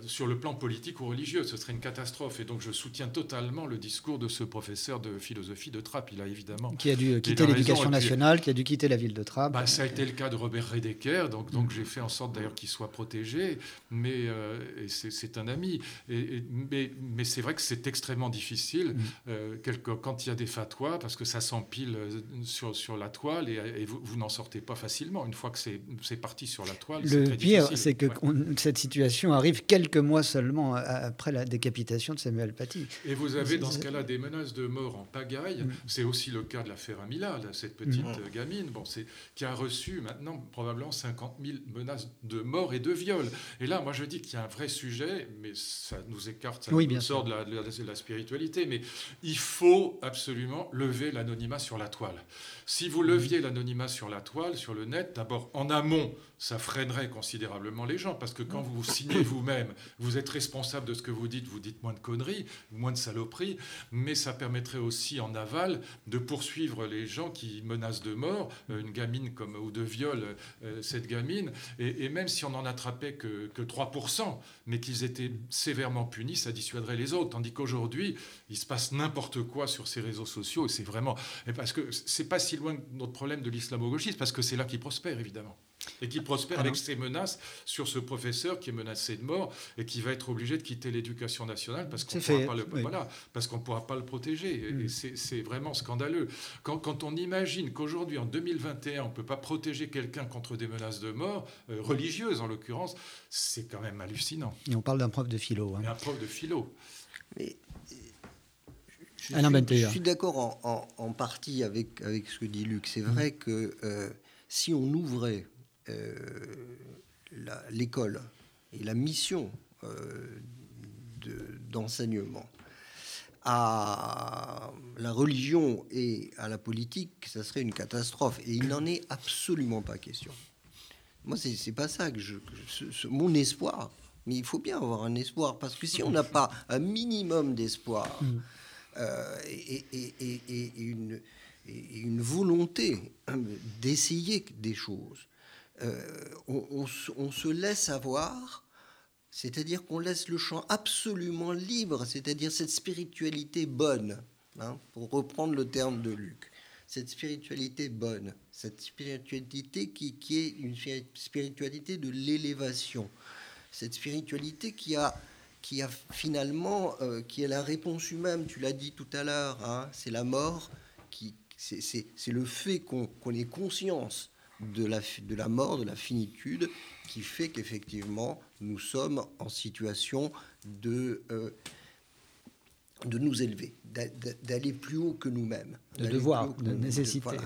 sur le plan politique ou religieux. Ce serait une catastrophe. Et donc je soutiens totalement le discours de ce professeur de philosophie de Trappes. Il a évidemment qui a dû quitter l'éducation nationale, qui a dû quitter la ville de Trappes. Bah, ça a été le cas de Robert Redeker, donc, donc j'ai fait en sorte d'ailleurs qu'il soit protégé, mais euh, c'est un ami. Et, mais, mais c'est vrai que c'est extrêmement difficile mm. euh, quand il y a des fatwas, parce que ça s'empile euh, sur, sur la toile et, vous, n'en sortez pas facilement. Une fois que c'est parti sur la toile, le pire, c'est que cette situation arrive quelques mois seulement après la décapitation de Samuel Paty. Et vous avez dans ce cas-là des menaces de mort en pagaille. Mm. C'est aussi le cas de l'affaire Amila, cette petite mm. gamine, bon, qui a reçu maintenant probablement 50 000 menaces de mort et de viol. Et là, moi, je dis qu'il y a un vrai sujet, mais ça nous écarte, ça nous sort de la, de la, spiritualité, mais il faut absolument lever l'anonymat sur la toile. Si vous leviez l'anonymat sur la toile, sur le net, d'abord en amont, ça freinerait considérablement les gens, parce que quand vous signez *coughs* vous-même, vous êtes responsable de ce que vous dites, vous dites moins de conneries, moins de saloperies, mais ça permettrait aussi en aval de poursuivre les gens qui menacent de mort, euh, une gamine comme, ou de viol, euh, cette gamine, et, même si on n'en attrapait que, que 3%, mais qu'ils étaient sévèrement punis, ça dissuaderait les autres. Tandis qu'aujourd'hui, il se passe n'importe quoi sur ces réseaux sociaux, et c'est vraiment... Parce que c'est pas si loin de notre problème de l'islamo-gauchisme, parce que c'est là qu'il prospère, évidemment et qui prospère avec ses menaces sur ce professeur qui est menacé de mort et qui va être obligé de quitter l'éducation nationale parce qu'on ne pourra, pas le, voilà, parce qu'on pourra pas le protéger. Mm. c'est vraiment scandaleux. Quand, quand on imagine qu'aujourd'hui, en 2021, on ne peut pas protéger quelqu'un contre des menaces de mort, euh, religieuses en l'occurrence, c'est quand même hallucinant. Et on parle d'un prof de philo. Hein. Un prof de philo. Mais je, suis, suis d'accord en, en, partie avec, avec ce que dit Luc. C'est vrai mm. que euh, si on ouvrait euh, l'école et la mission euh, d'enseignement à la religion et à la politique, ça serait une catastrophe. Et il n'en est absolument pas question. Moi, c'est pas ça que je, mon espoir. Mais il faut bien avoir un espoir parce que si on n'a pas un minimum d'espoir mm. euh, et, et, une, et, une, volonté d'essayer des choses, euh, on, se laisse avoir, c'est-à-dire qu'on laisse le champ absolument libre, c'est-à-dire cette spiritualité bonne, hein, pour reprendre le terme de Luc, cette spiritualité bonne, cette spiritualité qui, est une spiritualité de l'élévation, cette spiritualité qui a qui a finalement, euh, qui est la réponse humaine, tu l'as dit tout à l'heure, hein, c'est la mort, qui, c'est, le fait qu'on, qu'on ait conscience de la, de la mort, de la finitude, qui fait qu'effectivement, nous sommes en situation de, euh, de nous élever, d'aller plus haut que nous-mêmes. De devoir, de nécessité.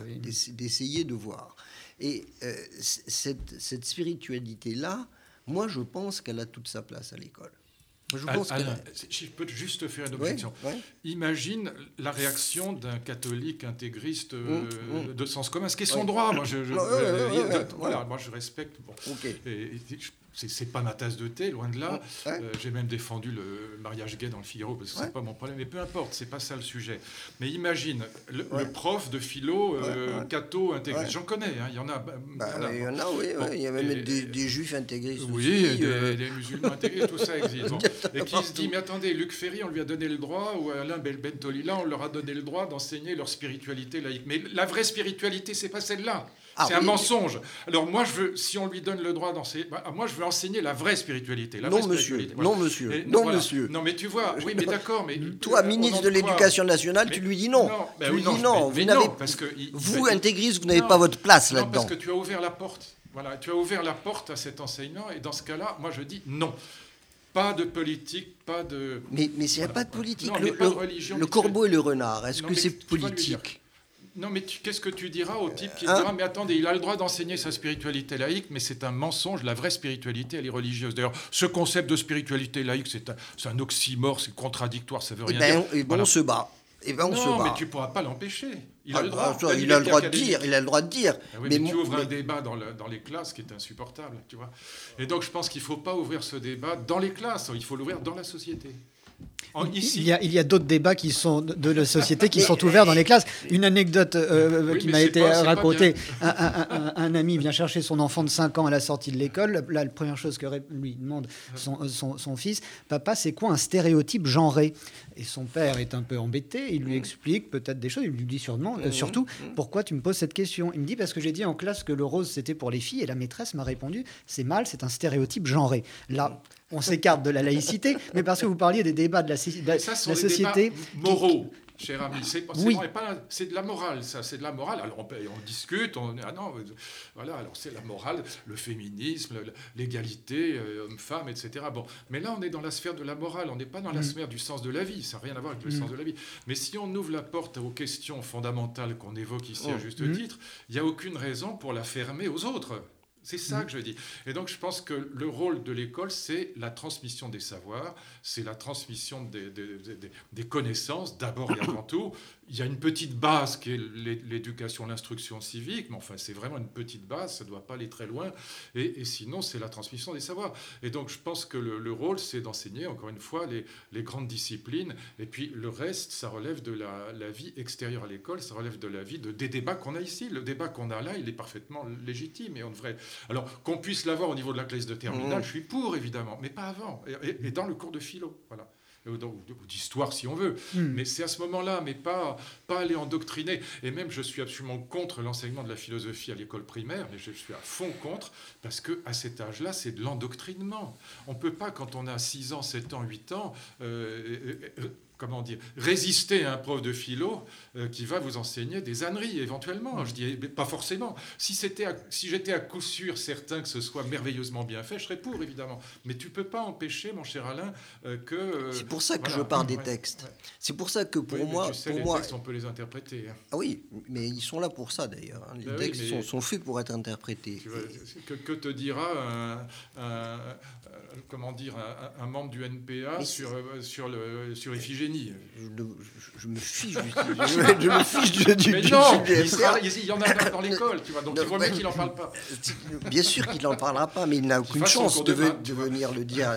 D'essayer de voir. Et euh, cette, cette spiritualité-là, moi, je pense qu'elle a toute sa place à l'école. Je, pense je peux juste faire une objection. Imagine la réaction d'un catholique intégriste mmh, euh, mmh. de sens commun, ce qui est son droit. Moi, je, voilà, moi, je respecte. Bon. Et, c'est pas ma tasse de thé, loin de là. Euh, j'ai même défendu le mariage gay dans le Figaro parce que c'est pas mon problème. Mais peu importe, c'est pas ça le sujet. Mais imagine le, prof de philo, euh, catho intégriste. J'en connais, hein, il y en a. Bah, il y en a, oui. il y a même des, juifs intégristes. Oui, aussi, des, euh. des, musulmans intégrés, tout ça existe. *laughs* Et qui se dit, mais attendez, Luc Ferry, on lui a donné le droit, ou Alain Bentolila, on leur a donné le droit d'enseigner leur spiritualité laïque. Mais la vraie spiritualité, c'est pas celle-là. Ah c'est un mensonge. Alors moi, je veux, si on lui donne le droit d'enseigner, bah, moi, je veux enseigner la vraie spiritualité. non, monsieur. Non, monsieur. non, monsieur. Non, mais tu vois, oui, mais d'accord, mais *laughs* toi, ministre de l'Éducation nationale, tu lui dis non. non ben tu lui dis non. vous n'avez, parce que vous, intégriste, vous n'avez pas votre place là-dedans. Parce que tu as ouvert la porte. Voilà, tu as ouvert la porte à cet enseignement, et dans ce cas-là, moi, je dis non. Pas de politique, pas de. Mais mais il n'y a pas de politique. le, pas de religion, le corbeau et le renard, est-ce que c'est politique? Non, mais qu'est-ce que tu diras au type qui hein dira Mais attendez, il a le droit d'enseigner sa spiritualité laïque, mais c'est un mensonge. La vraie spiritualité, elle est religieuse. D'ailleurs, ce concept de spiritualité laïque, c'est un, un, oxymore, c'est contradictoire, ça veut rien et ben, dire. Et ben, on se bat. Et ben, on se bat. mais tu ne pourras pas l'empêcher. Il a, ah, le droit, il a le droit de dire. Il a le droit de dire. Ah mais, tu ouvres un débat dans, le, dans, les classes qui est insupportable, tu vois. Et donc, je pense qu'il ne faut pas ouvrir ce débat dans les classes. Il faut l'ouvrir dans la société. Il y a, il y a d'autres débats qui sont de la société qui sont ouverts dans les classes. Une anecdote euh, qui m'a été racontée un, ami vient chercher son enfant de 5 ans à la sortie de l'école. Là, la première chose que lui demande son, son, fils Papa, c'est quoi un stéréotype genré? Et son père est un peu embêté. Il lui explique peut-être des choses. Il lui dit sûrement, euh, surtout Pourquoi tu me poses cette question? Il me dit Parce que j'ai dit en classe que le rose c'était pour les filles. Et la maîtresse m'a répondu C'est mal, c'est un stéréotype genré. Là, on s'écarte de la laïcité, mais parce que vous parliez des débats de la, société. moraux. Cher ami, c'est oui. de la morale, ça, c'est de la morale. Alors on, on discute, on ah non, voilà, alors c'est la morale, le féminisme, l'égalité, euh, homme-femme, etc. Bon, mais là on est dans la sphère de la morale, on n'est pas dans la mm. sphère du sens de la vie, ça n'a rien à voir avec le mm. sens de la vie. Mais si on ouvre la porte aux questions fondamentales qu'on évoque ici à oh. juste mm. titre, il n'y a aucune raison pour la fermer aux autres. C'est ça que je dis. Et donc, je pense que le rôle de l'école, c'est la transmission des savoirs, c'est la transmission des, des connaissances, d'abord et avant tout, il y a une petite base qui est l'éducation, l'instruction civique, mais enfin c'est vraiment une petite base, ça ne doit pas aller très loin, et, sinon c'est la transmission des savoirs. Et donc je pense que le, rôle c'est d'enseigner encore une fois les, les, grandes disciplines, et puis le reste ça relève de la, la vie extérieure à l'école, ça relève de la vie, de, des débats qu'on a ici. Le débat qu'on a là, il est parfaitement légitime, et on devrait... Alors qu'on puisse l'avoir au niveau de la classe de terminale, mmh. je suis pour évidemment, mais pas avant, et, et dans le cours de philo, voilà ou d'histoire si on veut. Hmm. Mais c'est à ce moment-là, mais pas, pas aller endoctriner. Et même, je suis absolument contre l'enseignement de la philosophie à l'école primaire, mais je suis à fond contre, parce que à cet âge-là, c'est de l'endoctrinement. On ne peut pas, quand on a 6 ans, 7 ans, 8 ans, euh, euh, euh, comment dire, résister à un prof de philo euh, qui va vous enseigner des âneries éventuellement. Je dis pas forcément. Si c'était, si j'étais à coup sûr certain que ce soit merveilleusement bien fait, je serais pour évidemment. Mais tu peux pas empêcher, mon cher Alain, euh, que. Euh, c'est pour ça que je parle des textes. C'est pour ça que pour moi, tu sais, pour les moi, textes, on peut les interpréter. Hein. Ah oui, mais ils sont là pour ça d'ailleurs. Hein. Les ben textes sont, faits pour être interprétés. que, te dira un, comment dire un, membre du NPA sur sur le sur Je, me fiche du, *laughs* je, me fiche du, Mais non, il, y en a dans l'école, tu vois, donc il vaut mieux qu'il n'en parle pas. *laughs* Bien sûr qu'il n'en parlera pas, mais il n'a aucune chance de, venir le dire,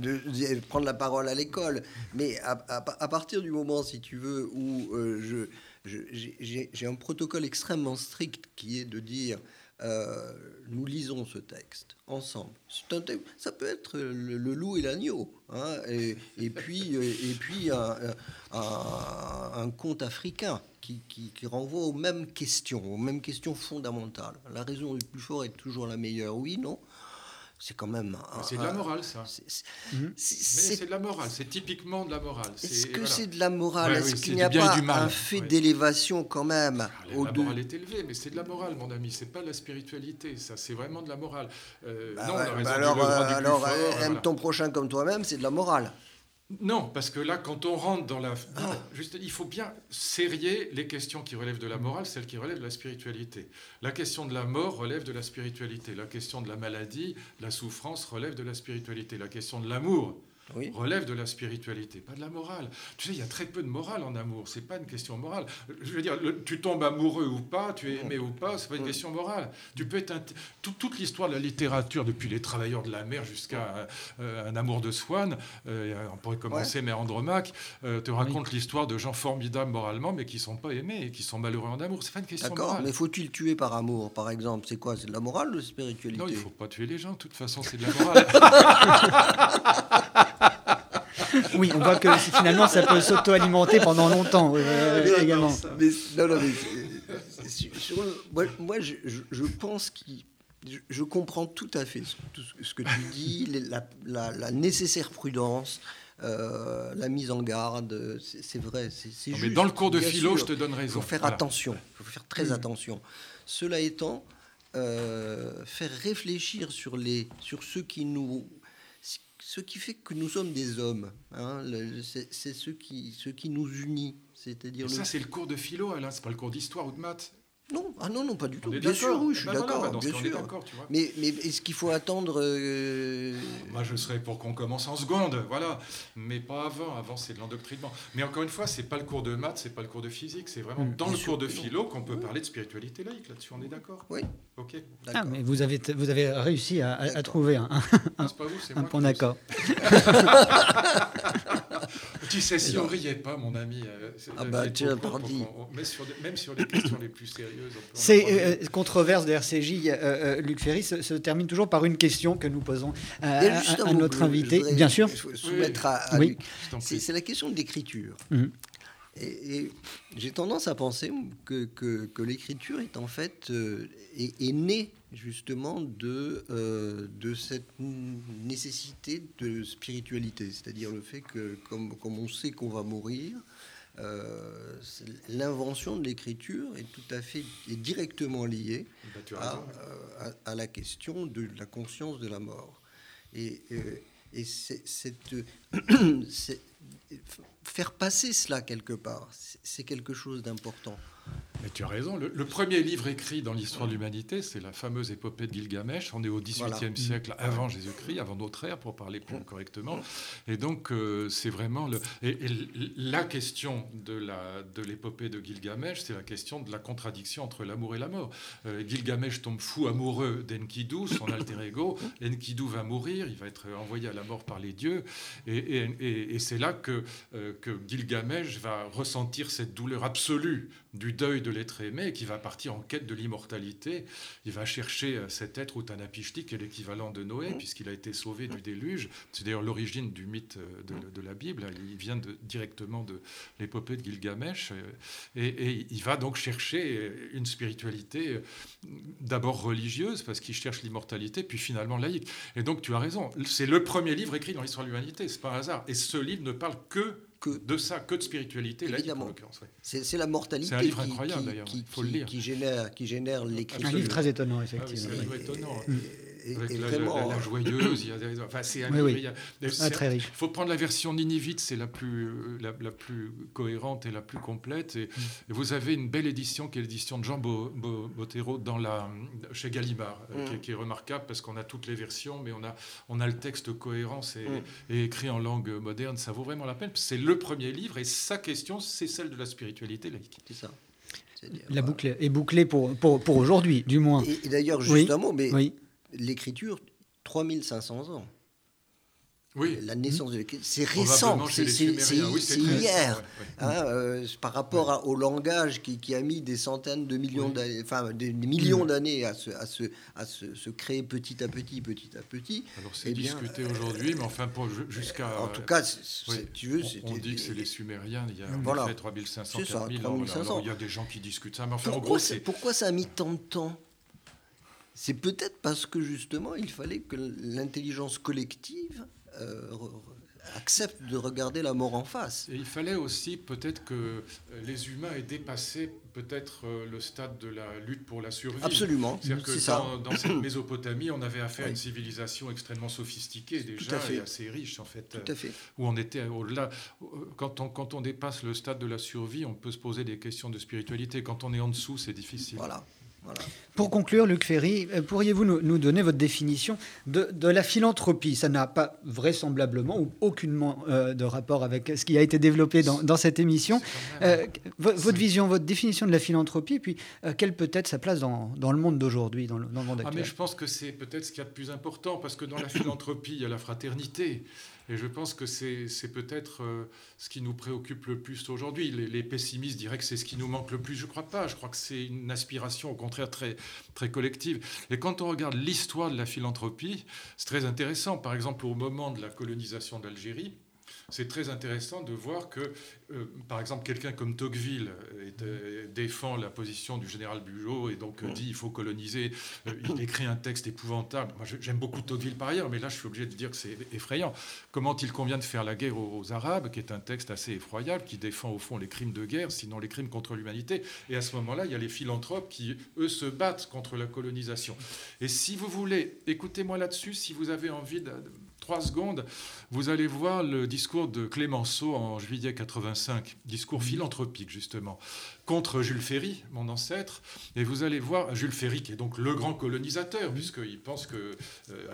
de, prendre la parole à l'école. Mais à, partir du moment, si tu veux, où euh, j'ai un protocole extrêmement strict qui est de dire euh, nous lisons ce texte ensemble. ça peut être le, loup et l'agneau, hein, et, puis, et puis un, conte africain qui, qui, renvoie aux mêmes questions, aux mêmes questions fondamentales. La raison du plus fort est toujours la meilleure, oui, non c'est quand même. C'est de la morale, ça. C'est de la morale, c'est typiquement de la morale. Est-ce que c'est de la morale? Est-ce qu'il n'y a pas un fait d'élévation quand même ah, La morale est élevée, mais c'est de la morale, mon ami. C'est pas de la spiritualité, ça. C'est vraiment de la morale. Euh, bah non, bah alors, euh, alors aime ton prochain comme toi-même, c'est de la morale. Non, parce que là, quand on rentre dans la... Non, juste, il faut bien serrer les questions qui relèvent de la morale, celles qui relèvent de la spiritualité. La question de la mort relève de la spiritualité. La question de la maladie, la souffrance relève de la spiritualité. La question de l'amour relève de la spiritualité, pas de la morale. Tu sais, il y a très peu de morale en amour. C'est pas une question morale. Je veux dire, tu tombes amoureux ou pas, tu es aimé ou pas, c'est pas une question morale. Tu peux être toute l'histoire de la littérature, depuis les travailleurs de la mer jusqu'à euh, un amour de Swann, euh, on pourrait commencer, mais Andromaque euh, te raconte l'histoire de gens formidables moralement, mais qui sont pas aimés et qui sont malheureux en amour. C'est pas une question morale. D'accord, mais faut-il tuer par amour, par exemple? C'est quoi? C'est de la morale ou de la spiritualité? Non, il faut pas tuer les gens. De toute façon, c'est de la *laughs* morale. Oui, on voit que finalement ça peut s'auto-alimenter pendant longtemps également. non, non, mais moi, je, pense qu'il je, comprends tout à fait ce, que tu dis, la, nécessaire prudence, euh, la mise en garde, c'est vrai, c'est juste. Mais dans le cours de philo, je te donne raison. Il faut faire attention, il faut faire très attention. Cela étant, euh, faire réfléchir sur, les, sur ce qui nous ce qui fait que nous sommes des hommes, hein, c'est ce qui, ce qui nous unit. C'est-à-dire ça, c'est le cours de philo, Alain, c'est pas le cours d'histoire ou de maths. Non, ah non, non, pas du tout. Bien sûr, oui, je suis d'accord. bien sûr. Mais, mais est-ce qu'il faut attendre euh, Moi, je serais pour qu'on commence en seconde, voilà. Mais pas avant. Avant, c'est de l'endoctrinement. Mais encore une fois, c'est pas le cours de maths, c'est pas le cours de physique. C'est vraiment mm. dans le cours de philo qu'on peut parler de spiritualité laïque. Là-dessus, on est d'accord Oui. Ok. Ah, mais vous avez, vous avez réussi à, trouver un, *laughs* un, un point d'accord. *laughs* tu sais, si on riait pas, mon ami. Euh, ah bah tiens, pardi. Même sur les questions les plus sérieuses. Ces euh, controverses de RCJ, euh, euh, Luc Ferry, se, termine toujours par une question que nous posons à, notre invité. Bien sûr. Soumettre à, Luc. C'est la question de l'écriture. Mhm. Et, j'ai tendance à penser que, que, l'écriture est en fait est, née justement de, de cette nécessité de spiritualité, c'est-à-dire le fait que comme, comme on sait qu'on va mourir, euh, l'invention de l'écriture est tout à fait est directement liée bah, euh, à, la question de la conscience de la mort. Et, euh, et cette, *clears throat* faire passer cela quelque part, c'est quelque chose d'important. Mais tu as raison. Le, premier livre écrit dans l'histoire de l'humanité, c'est la fameuse épopée de Gilgamesh. On est au XVIIIe siècle avant Jésus-Christ, avant notre ère, pour parler plus correctement. Et donc, euh, c'est vraiment le. Et, la question de l'épopée de, de Gilgamesh, c'est la question de la contradiction entre l'amour et la mort. Euh, Gilgamesh tombe fou amoureux d'Enkidu, son alter ego. Enkidu va mourir, il va être envoyé à la mort par les dieux. Et, c'est là que, euh, que Gilgamesh va ressentir cette douleur absolue du deuil de l'être aimé, qui va partir en quête de l'immortalité. Il va chercher euh, cet être Utanapishti, qui est l'équivalent de Noé, puisqu'il a été sauvé du déluge. C'est d'ailleurs l'origine du mythe euh, de, la Bible. Il vient de, directement de l'épopée de Gilgamesh. Euh, et, il va donc chercher une spiritualité d'abord religieuse, parce qu'il cherche l'immortalité, puis finalement laïque. Et donc tu as raison. C'est le premier livre écrit dans l'histoire de l'humanité, c'est pas un hasard. Et ce livre ne parle que que de ça, que de spiritualité, Évidemment. C'est la mortalité. C'est un livre incroyable d'ailleurs, il faut le lire. Qui génère, qui génère l'écriture. Un livre très étonnant, effectivement. Ah, oui, étonnant avec la, vraiment... joyeuse. Il y a, enfin, c'est oui, oui. Ah, très riche. Il faut prendre la version Ninivite, c'est la plus, la, la, plus cohérente et la plus complète. Et, mm. vous avez une belle édition qui est l'édition de Jean dans la, chez Gallimard, euh, mm. qui, est remarquable parce qu'on a toutes les versions, mais on a, on a le texte cohérent et, mm. et écrit en langue moderne. Ça vaut vraiment la peine. C'est le premier livre et sa question, c'est celle de la spiritualité laïque. C'est ça. La boucle est bouclée pour, pour, pour aujourd'hui, du moins. Et, d'ailleurs, juste un mot, mais oui l'écriture, 3500 ans. Oui. La naissance de l'écriture, c'est récent, c'est hier, hein, euh, par rapport au langage qui, a mis des centaines de millions d'années, enfin des, millions mm. d'années à, se, à, se, à se, créer petit à petit, petit à petit. Alors c'est eh discuté aujourd'hui, mais enfin jusqu'à. En tout cas, tu veux, on, dit que c'est les Sumériens, il y a voilà. 3500, 4000 ans. il y a des gens qui discutent ça, mais enfin pourquoi, en gros, pourquoi ça a mis tant de temps? C'est peut-être parce que justement, il fallait que l'intelligence collective euh, accepte de regarder la mort en face. Et il fallait aussi peut-être que euh, les humains aient dépassé peut-être euh, le stade de la lutte pour la survie. Absolument. C'est-à-dire que dans, dans, cette Mésopotamie, on avait affaire à une civilisation extrêmement sophistiquée déjà et assez riche en fait. Tout à fait. Où on était au-delà. Quand on, quand on dépasse le stade de la survie, on peut se poser des questions de spiritualité. Quand on est en dessous, c'est difficile. Voilà. Pour conclure, Luc Ferry, euh, pourriez-vous nous, donner votre définition de, la philanthropie? Ça n'a pas vraisemblablement ou aucunement euh, de rapport avec ce qui a été développé dans, cette émission. Euh, votre vision, votre définition de la philanthropie, puis quelle peut être sa place dans, le monde d'aujourd'hui, dans, le monde actuel ah, mais Je pense que c'est peut-être ce qu'il y a de plus important, parce que dans la *coughs* philanthropie, il y a la fraternité. Et je pense que c'est peut-être euh, ce qui nous préoccupe le plus aujourd'hui. Les, pessimistes diraient que c'est ce qui nous manque le plus. Je ne crois pas. Je crois que c'est une aspiration, au contraire, très, très collective. Et quand on regarde l'histoire de la philanthropie, c'est très intéressant. Par exemple, au moment de la colonisation d'Algérie, c'est très intéressant de voir que, euh, par exemple, quelqu'un comme Tocqueville euh, défend la position du général Bugeaud et donc euh, dit il faut coloniser. il écrit un texte épouvantable. Moi, j'aime beaucoup Tocqueville par ailleurs, mais là, je suis obligé de dire que c'est effrayant. Comment il convient de faire la guerre aux, Arabes, qui est un texte assez effroyable, qui défend au fond les crimes de guerre, sinon les crimes contre l'humanité. Et à ce moment-là, il y a les philanthropes qui, eux, se battent contre la colonisation. Et si vous voulez, écoutez-moi là-dessus, si vous avez envie de trois secondes, vous allez voir le discours de Clémenceau en juillet 85, discours philanthropique justement, contre Jules Ferry, mon ancêtre, et vous allez voir Jules Ferry qui est donc le grand colonisateur, puisqu'il pense que, euh,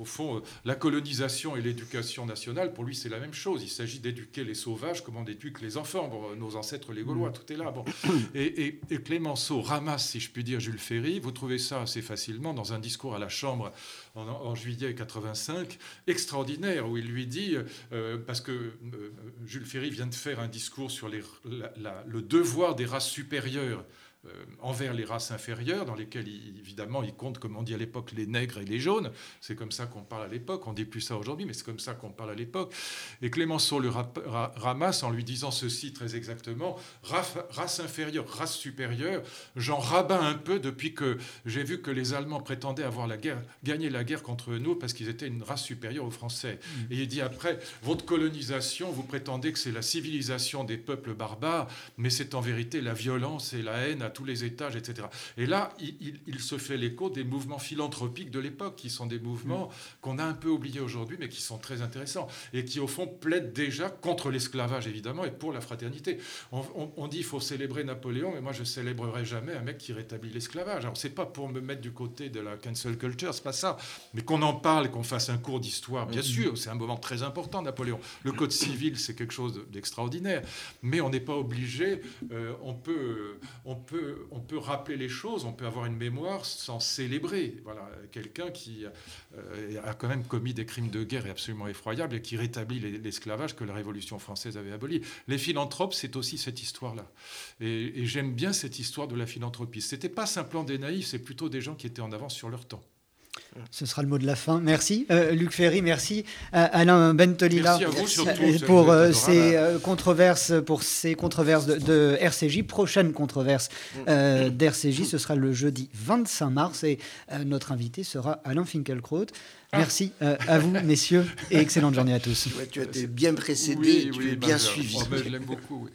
au fond, la colonisation et l'éducation nationale, pour lui, c'est la même chose. Il s'agit d'éduquer les sauvages comme on éduque les enfants. nos ancêtres, les Gaulois, tout est là. Bon. *coughs* Et, Clémenceau ramasse, si je puis dire, Jules Ferry. Vous trouvez ça assez facilement dans un discours à la Chambre en, juillet 85, extraordinaire, où il lui dit, euh, parce que euh, Jules Ferry vient de faire un discours sur les, le devoir des euh, envers les races inférieures, dans lesquelles, évidemment, il compte, comme on dit à l'époque, les nègres et les jaunes. C'est comme ça qu'on parle à l'époque. On dit plus ça aujourd'hui, mais c'est comme ça qu'on parle à l'époque. Et Clémenceau le ramasse en lui disant ceci très exactement race, inférieure, race supérieure. J'en rabats un peu depuis que j'ai vu que les Allemands prétendaient avoir la guerre, gagné la guerre contre nous parce qu'ils étaient une race supérieure aux Français. Mmh. Et il dit après votre colonisation, vous prétendez que c'est la civilisation des peuples barbares, mais c'est en vérité la violence et la haine à tous les étages, etc. Et là, il, se fait l'écho des mouvements philanthropiques de l'époque, qui sont des mouvements qu'on a un peu oubliés aujourd'hui, mais qui sont très intéressants, et qui, au fond, plaident déjà contre l'esclavage, évidemment, et pour la fraternité. On, dit qu'il faut célébrer Napoléon, mais moi, je célébrerai jamais un mec qui rétablit l'esclavage. Alors, c'est pas pour me mettre du côté de la cancel culture, c'est pas ça, mais qu'on en parle, qu'on fasse un cours d'histoire, bien sûr, c'est un moment très important, Napoléon. Le code civil, c'est quelque chose d'extraordinaire, mais on n'est pas obligé, euh, on, peut, on peut on peut rappeler les choses, on peut avoir une mémoire sans célébrer. Voilà, quelqu'un qui euh, a quand même commis des crimes de guerre absolument effroyables et qui rétablit l'esclavage que la Révolution française avait aboli. Les philanthropes, c'est aussi cette histoire-là. Et, et j'aime bien cette histoire de la philanthropie. C'était pas simplement des naïfs, c'est plutôt des gens qui étaient en avance sur leur temps. Ce sera le mot de la fin. Merci. Euh, Luc Ferry, merci. Euh, Alain Bentolila euh, pour ces controverses, pour ces controverses de, RCJ. Prochaine controverse d'RCJ, ce sera le jeudi 25 mars et notre invité sera Alain Finkielkraut. Ah. Merci à vous, *laughs* messieurs, et excellente journée à tous. tu as été bien précédé, tu es bien suivi. Oh, ben, je l'aime beaucoup.